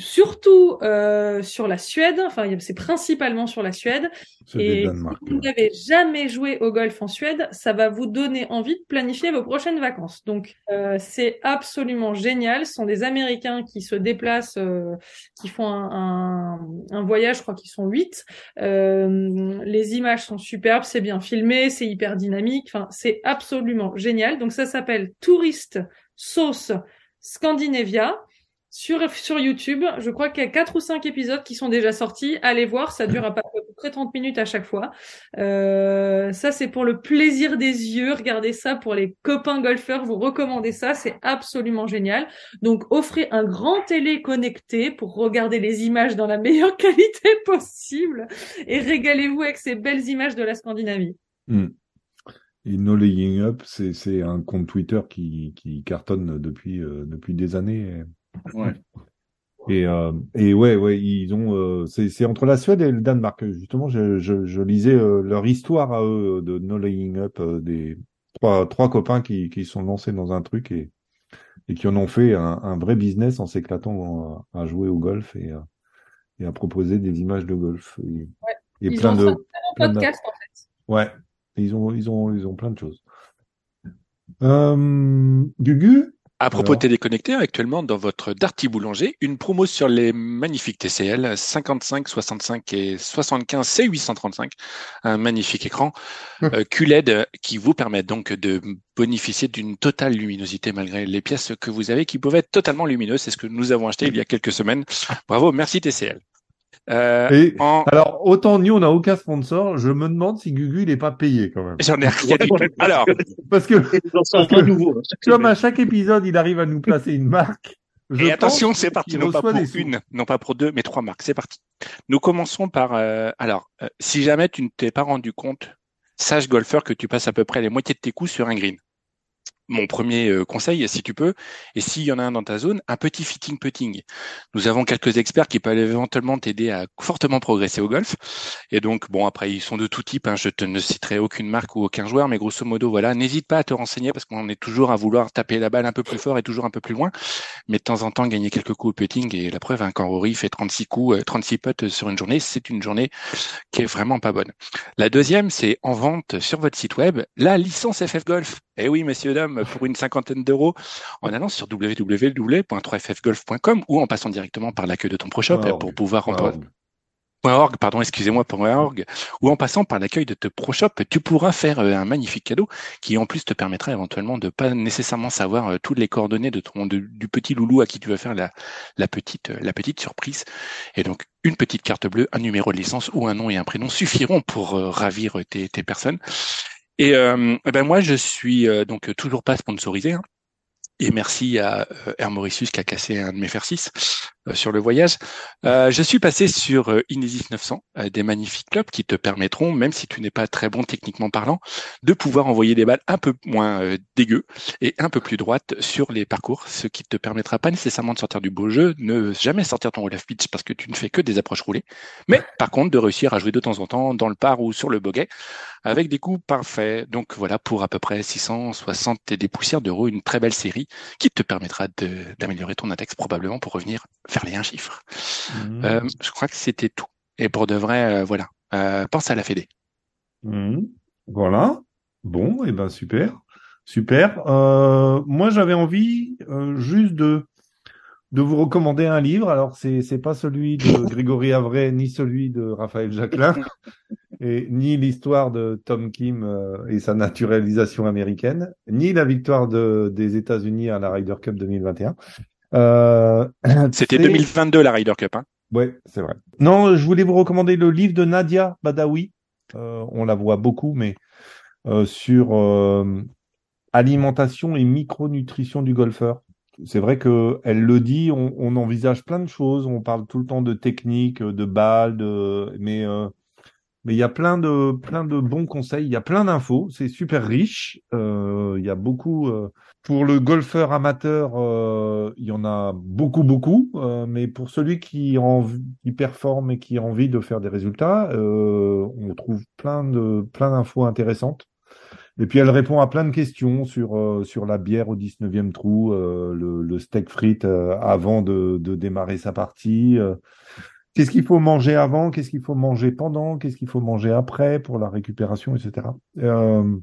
Surtout euh, sur la Suède. Enfin, c'est principalement sur la Suède. Et Danemark. si vous n'avez jamais joué au golf en Suède, ça va vous donner envie de planifier vos prochaines vacances. Donc, euh, c'est absolument génial. Ce sont des Américains qui se déplacent, euh, qui font un, un, un voyage, je crois qu'ils sont huit. Euh, les images sont superbes, c'est bien filmé, c'est hyper dynamique. Enfin, c'est absolument génial. Donc, ça s'appelle Tourist Sauce Scandinavia sur, sur YouTube. Je crois qu'il y a quatre ou cinq épisodes qui sont déjà sortis. Allez voir, ça dure à peu près 30 minutes à chaque fois. Euh, ça, c'est pour le plaisir des yeux. Regardez ça pour les copains golfeurs. Vous recommandez ça. C'est absolument génial. Donc, offrez un grand télé connecté pour regarder les images dans la meilleure (laughs) qualité possible et régalez-vous avec ces belles images de la Scandinavie. Mm. Et No Laying Up, c'est c'est un compte Twitter qui, qui cartonne depuis, euh, depuis des années. Ouais. Et, euh, et ouais, ouais, ils ont. euh, c'est c'est entre la Suède et le Danemark. Justement, je, je, je lisais euh, leur histoire à eux de No Laying Up, euh, des trois, trois copains qui, qui sont lancés dans un truc et, et qui en ont fait un, un vrai business en s'éclatant à, à jouer au golf et, à- et à proposer des images de golf. Et, et Ils plein ont de. plein de- en fait. Ouais, ils ont, ils ont, ils ont plein de choses. Euh, Gugu? À propos Alors de téléconnecter, actuellement dans votre Darty Boulanger, une promo sur les magnifiques TCL 55, 65 et 75 C835, un magnifique écran euh, QLED qui vous permet donc de bénéficier d'une totale luminosité malgré les pièces que vous avez qui peuvent être totalement lumineuses. C'est ce que nous avons acheté il y a quelques semaines. Bravo, merci TCL. Euh, Et en- alors, autant nous, on n'a aucun sponsor, je me demande si Gugu, il n'est pas payé quand même. J'en ai rien du tout. Alors, Parce que, nouveau. hein, comme à chaque épisode, il arrive à nous placer une marque. je Et attention, c'est parti, non pas pour une, non pas pour deux, mais trois marques. C'est parti. Nous commençons par, euh, alors, euh, si jamais tu ne t'es pas rendu compte, sage golfeur que tu passes à peu près les moitiés de tes coups sur un green. Mon premier euh, conseil, si tu peux, et s'il y en a un dans ta zone, un petit fitting putting. Nous avons quelques experts qui peuvent éventuellement t'aider à fortement progresser au golf. Et donc, bon, après, ils sont de tout type. Hein. Je te ne citerai aucune marque ou aucun joueur, mais grosso modo, voilà, n'hésite pas à te renseigner parce qu'on est toujours à vouloir taper la balle un peu plus fort et toujours un peu plus loin. Mais de temps en temps, gagner quelques coups au putting et la preuve, hein, quand Rory fait 36 coups, 36 euh, putts sur une journée, c'est une journée qui est vraiment pas bonne. La deuxième, c'est en vente sur votre site web la licence FF Golf. Eh oui, messieurs, dames, pour une cinquantaine d'euros, en allant sur www.3ffgolf.com ou en passant directement par l'accueil de ton pro shop pour pouvoir .org, pardon, excusez-moi, .org, ou en passant par l'accueil de ProShop, tu pourras faire euh, un magnifique cadeau qui en plus te permettra éventuellement de pas nécessairement savoir euh, toutes les coordonnées de ton du petit loulou à qui tu vas faire la, la petite euh, la petite surprise. Et donc une petite carte bleue, un numéro de licence ou un nom et un prénom suffiront pour ravir tes, tes personnes. Et, eh ben moi je suis donc toujours pas sponsorisé. Hein. Et merci à Air Mauritius qui a cassé un de mes fer 6. Euh, sur le voyage. Euh, je suis passé sur euh, Inesis 900, des magnifiques clubs qui te permettront, même si tu n'es pas très bon techniquement parlant, de pouvoir envoyer des balles un peu moins dégueu et un peu plus droites sur les parcours, ce qui te permettra pas nécessairement de sortir du beau jeu, ne jamais sortir ton roll pitch parce que tu ne fais que des approches roulées, mais par contre de réussir à jouer de temps en temps dans le par ou sur le boguet avec des coups parfaits. Donc voilà pour à peu près 660 et des poussières d'euros, une très belle série qui te permettra d'améliorer ton index probablement pour revenir faire les un chiffre. Mmh. Euh, je crois que c'était tout. Et pour de vrai, euh, voilà. Euh, pense à la Fédé. Mmh. Voilà. Bon, et eh ben super, super. moi, j'avais envie juste de de vous recommander un livre. Alors, c'est c'est pas celui de (laughs) Grégory Avray ni celui de Raphaël Jacquelin et ni l'histoire de Tom Kim et sa naturalisation américaine, ni la victoire de, des États-Unis à la Ryder Cup 2021. Euh, (clears throat) C'était 2022 la Ryder Cup. Hein. Ouais, c'est vrai. Non, je voulais vous recommander le livre de Nadia Badawi. Euh, on la voit beaucoup, mais euh, sur euh, alimentation et micronutrition du golfeur. C'est vrai que elle le dit, on, on, envisage plein de choses. On parle tout le temps de technique, de balles, de... mais euh, mais il y a plein de plein de bons conseils. Il y a plein d'infos. C'est super riche. Euh, il y a beaucoup. Pour le golfeur amateur, euh, il y en a beaucoup, beaucoup. Euh, mais pour celui qui, en, qui performe et qui a envie de faire des résultats, euh, on trouve plein de plein d'infos intéressantes. Et puis elle répond à plein de questions sur euh, sur la bière au 19e trou, euh, le, le, steak frites avant de, de, démarrer sa partie. Qu'est-ce qu'il faut manger avant? Qu'est-ce qu'il faut manger pendant? Qu'est-ce qu'il faut manger après pour la récupération, etc. Euh,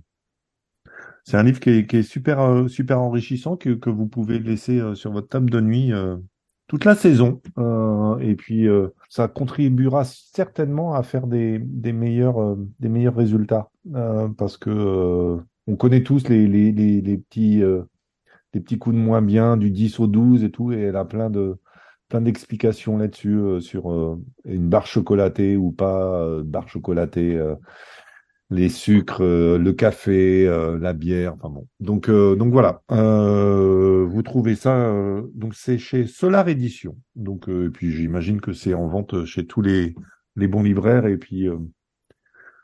c'est un livre qui est, super, euh, super enrichissant que, que vous pouvez laisser euh, sur votre table de nuit toute la saison. et puis, ça contribuera certainement à faire des, des meilleurs, des meilleurs résultats parce que on connaît tous les, les, les, les petits, les petits coups de moins bien du 10 au 12 et tout, et elle a plein de plein d'explications là-dessus sur une barre chocolatée ou pas barre chocolatée les sucres, euh, le café, euh, la bière, enfin bon. Donc euh, donc voilà, vous trouvez ça donc c'est chez Solar Edition. Donc et puis j'imagine que c'est en vente chez tous les les bons libraires et puis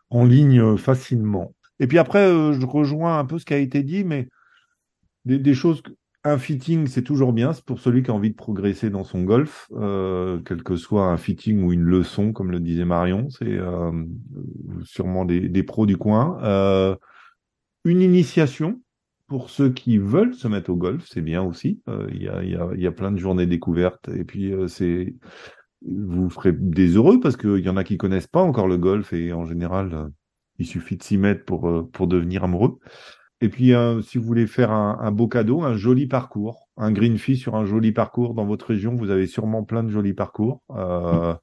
en ligne facilement. Et puis après je rejoins un peu ce qui a été dit mais des choses un fitting, c'est toujours bien. C'est pour celui qui a envie de progresser dans son golf, euh, quel que soit un fitting ou une leçon, comme le disait Marion. C'est euh, sûrement des, des, pros du coin. Euh, une initiation pour ceux qui veulent se mettre au golf, c'est bien aussi. Euh, il y, a, y, a, y, a, plein de journées découvertes et puis euh, c'est vous ferez des heureux parce qu'il y en a qui connaissent pas encore le golf et en général euh, il suffit de s'y mettre pour pour devenir amoureux. Et puis, euh, si vous voulez faire un, beau cadeau, un joli parcours, un green fee sur un joli parcours dans votre région, vous avez sûrement plein de jolis parcours. Euh,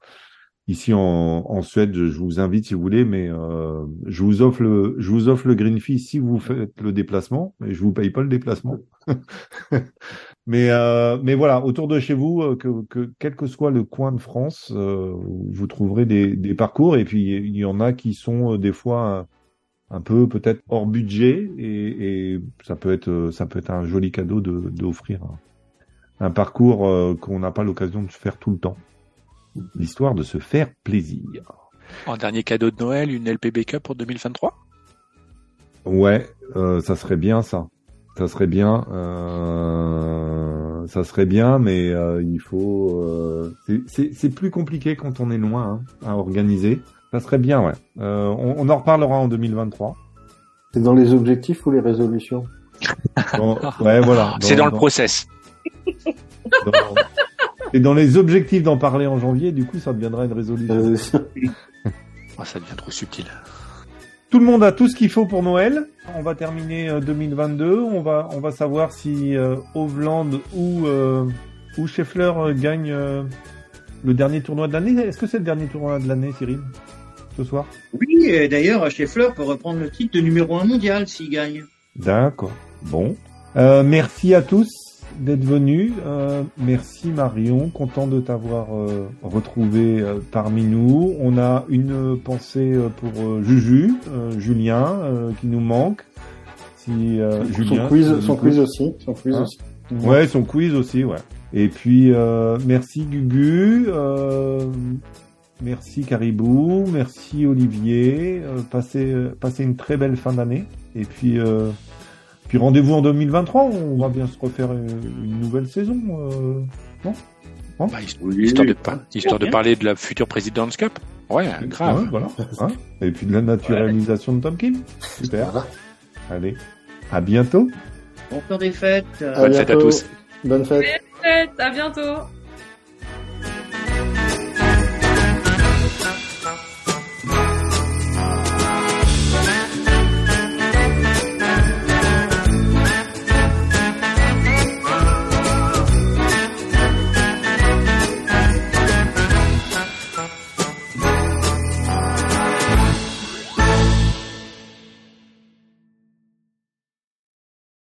ici en, Suède, je vous invite si vous voulez, mais euh, je vous offre le, je vous offre le green fee si vous faites le déplacement, et je vous paye pas le déplacement. (laughs) mais mais voilà, autour de chez vous, que, que quel que soit le coin de France, vous trouverez des, des parcours, et puis il y en a qui sont des fois un peu peut-être hors budget et, et, ça peut être ça peut être un joli cadeau de d'offrir un, un, parcours euh, qu'on n'a pas l'occasion de faire tout le temps. L'histoire de se faire plaisir. En dernier cadeau de Noël, une LPB Cup pour 2023 Ouais, euh, ça serait bien ça. ça serait bien. Euh, ça serait bien, mais euh, il faut. euh, c'est plus compliqué quand on est loin hein, à organiser. Ça serait bien, ouais. Euh, on, on en reparlera en 2023. C'est dans les objectifs ou les résolutions Dans- ouais, voilà. (laughs) C'est dans le process. (laughs) dans- Et dans les objectifs d'en parler en janvier, du coup, ça deviendra une résolution. Euh, (laughs) Oh, ça devient trop subtil. Tout le monde a tout ce qu'il faut pour Noël. On va terminer euh, 2022. On va, on va savoir si euh, Hovland ou, euh, ou Scheffler euh, gagne euh, le dernier tournoi de l'année. Est-ce que c'est le dernier tournoi de l'année, Cyril? Ce soir Oui, et d'ailleurs, Scheffler peut reprendre le titre de numéro un mondial s'il gagne. D'accord. Bon. Euh, merci à tous d'être venus. Euh, merci Marion, content de t'avoir euh, retrouvé euh, parmi nous. On a une pensée pour euh, Juju, euh, Julien, euh, qui nous manque. Si euh, Julien, son quiz, si son tu quiz aussi, son quiz Hein aussi. Ouais, son quiz aussi, ouais. Et puis euh, merci Gugu, euh, merci Caribou, merci Olivier. Euh, passez, euh, passez une très belle fin d'année. Et puis euh, puis rendez-vous en 2023, on va bien se refaire une, une nouvelle saison. euh, non? Bah, histoire de, par- histoire de parler de la future President's Cup. Ouais, grave. Ouais, voilà. hein. Et puis de la naturalisation de Tom Kim. Super. Allez, à bientôt. Bon temps des fêtes. Bonne fête à bientôt. tous. Bonne fête. À bientôt.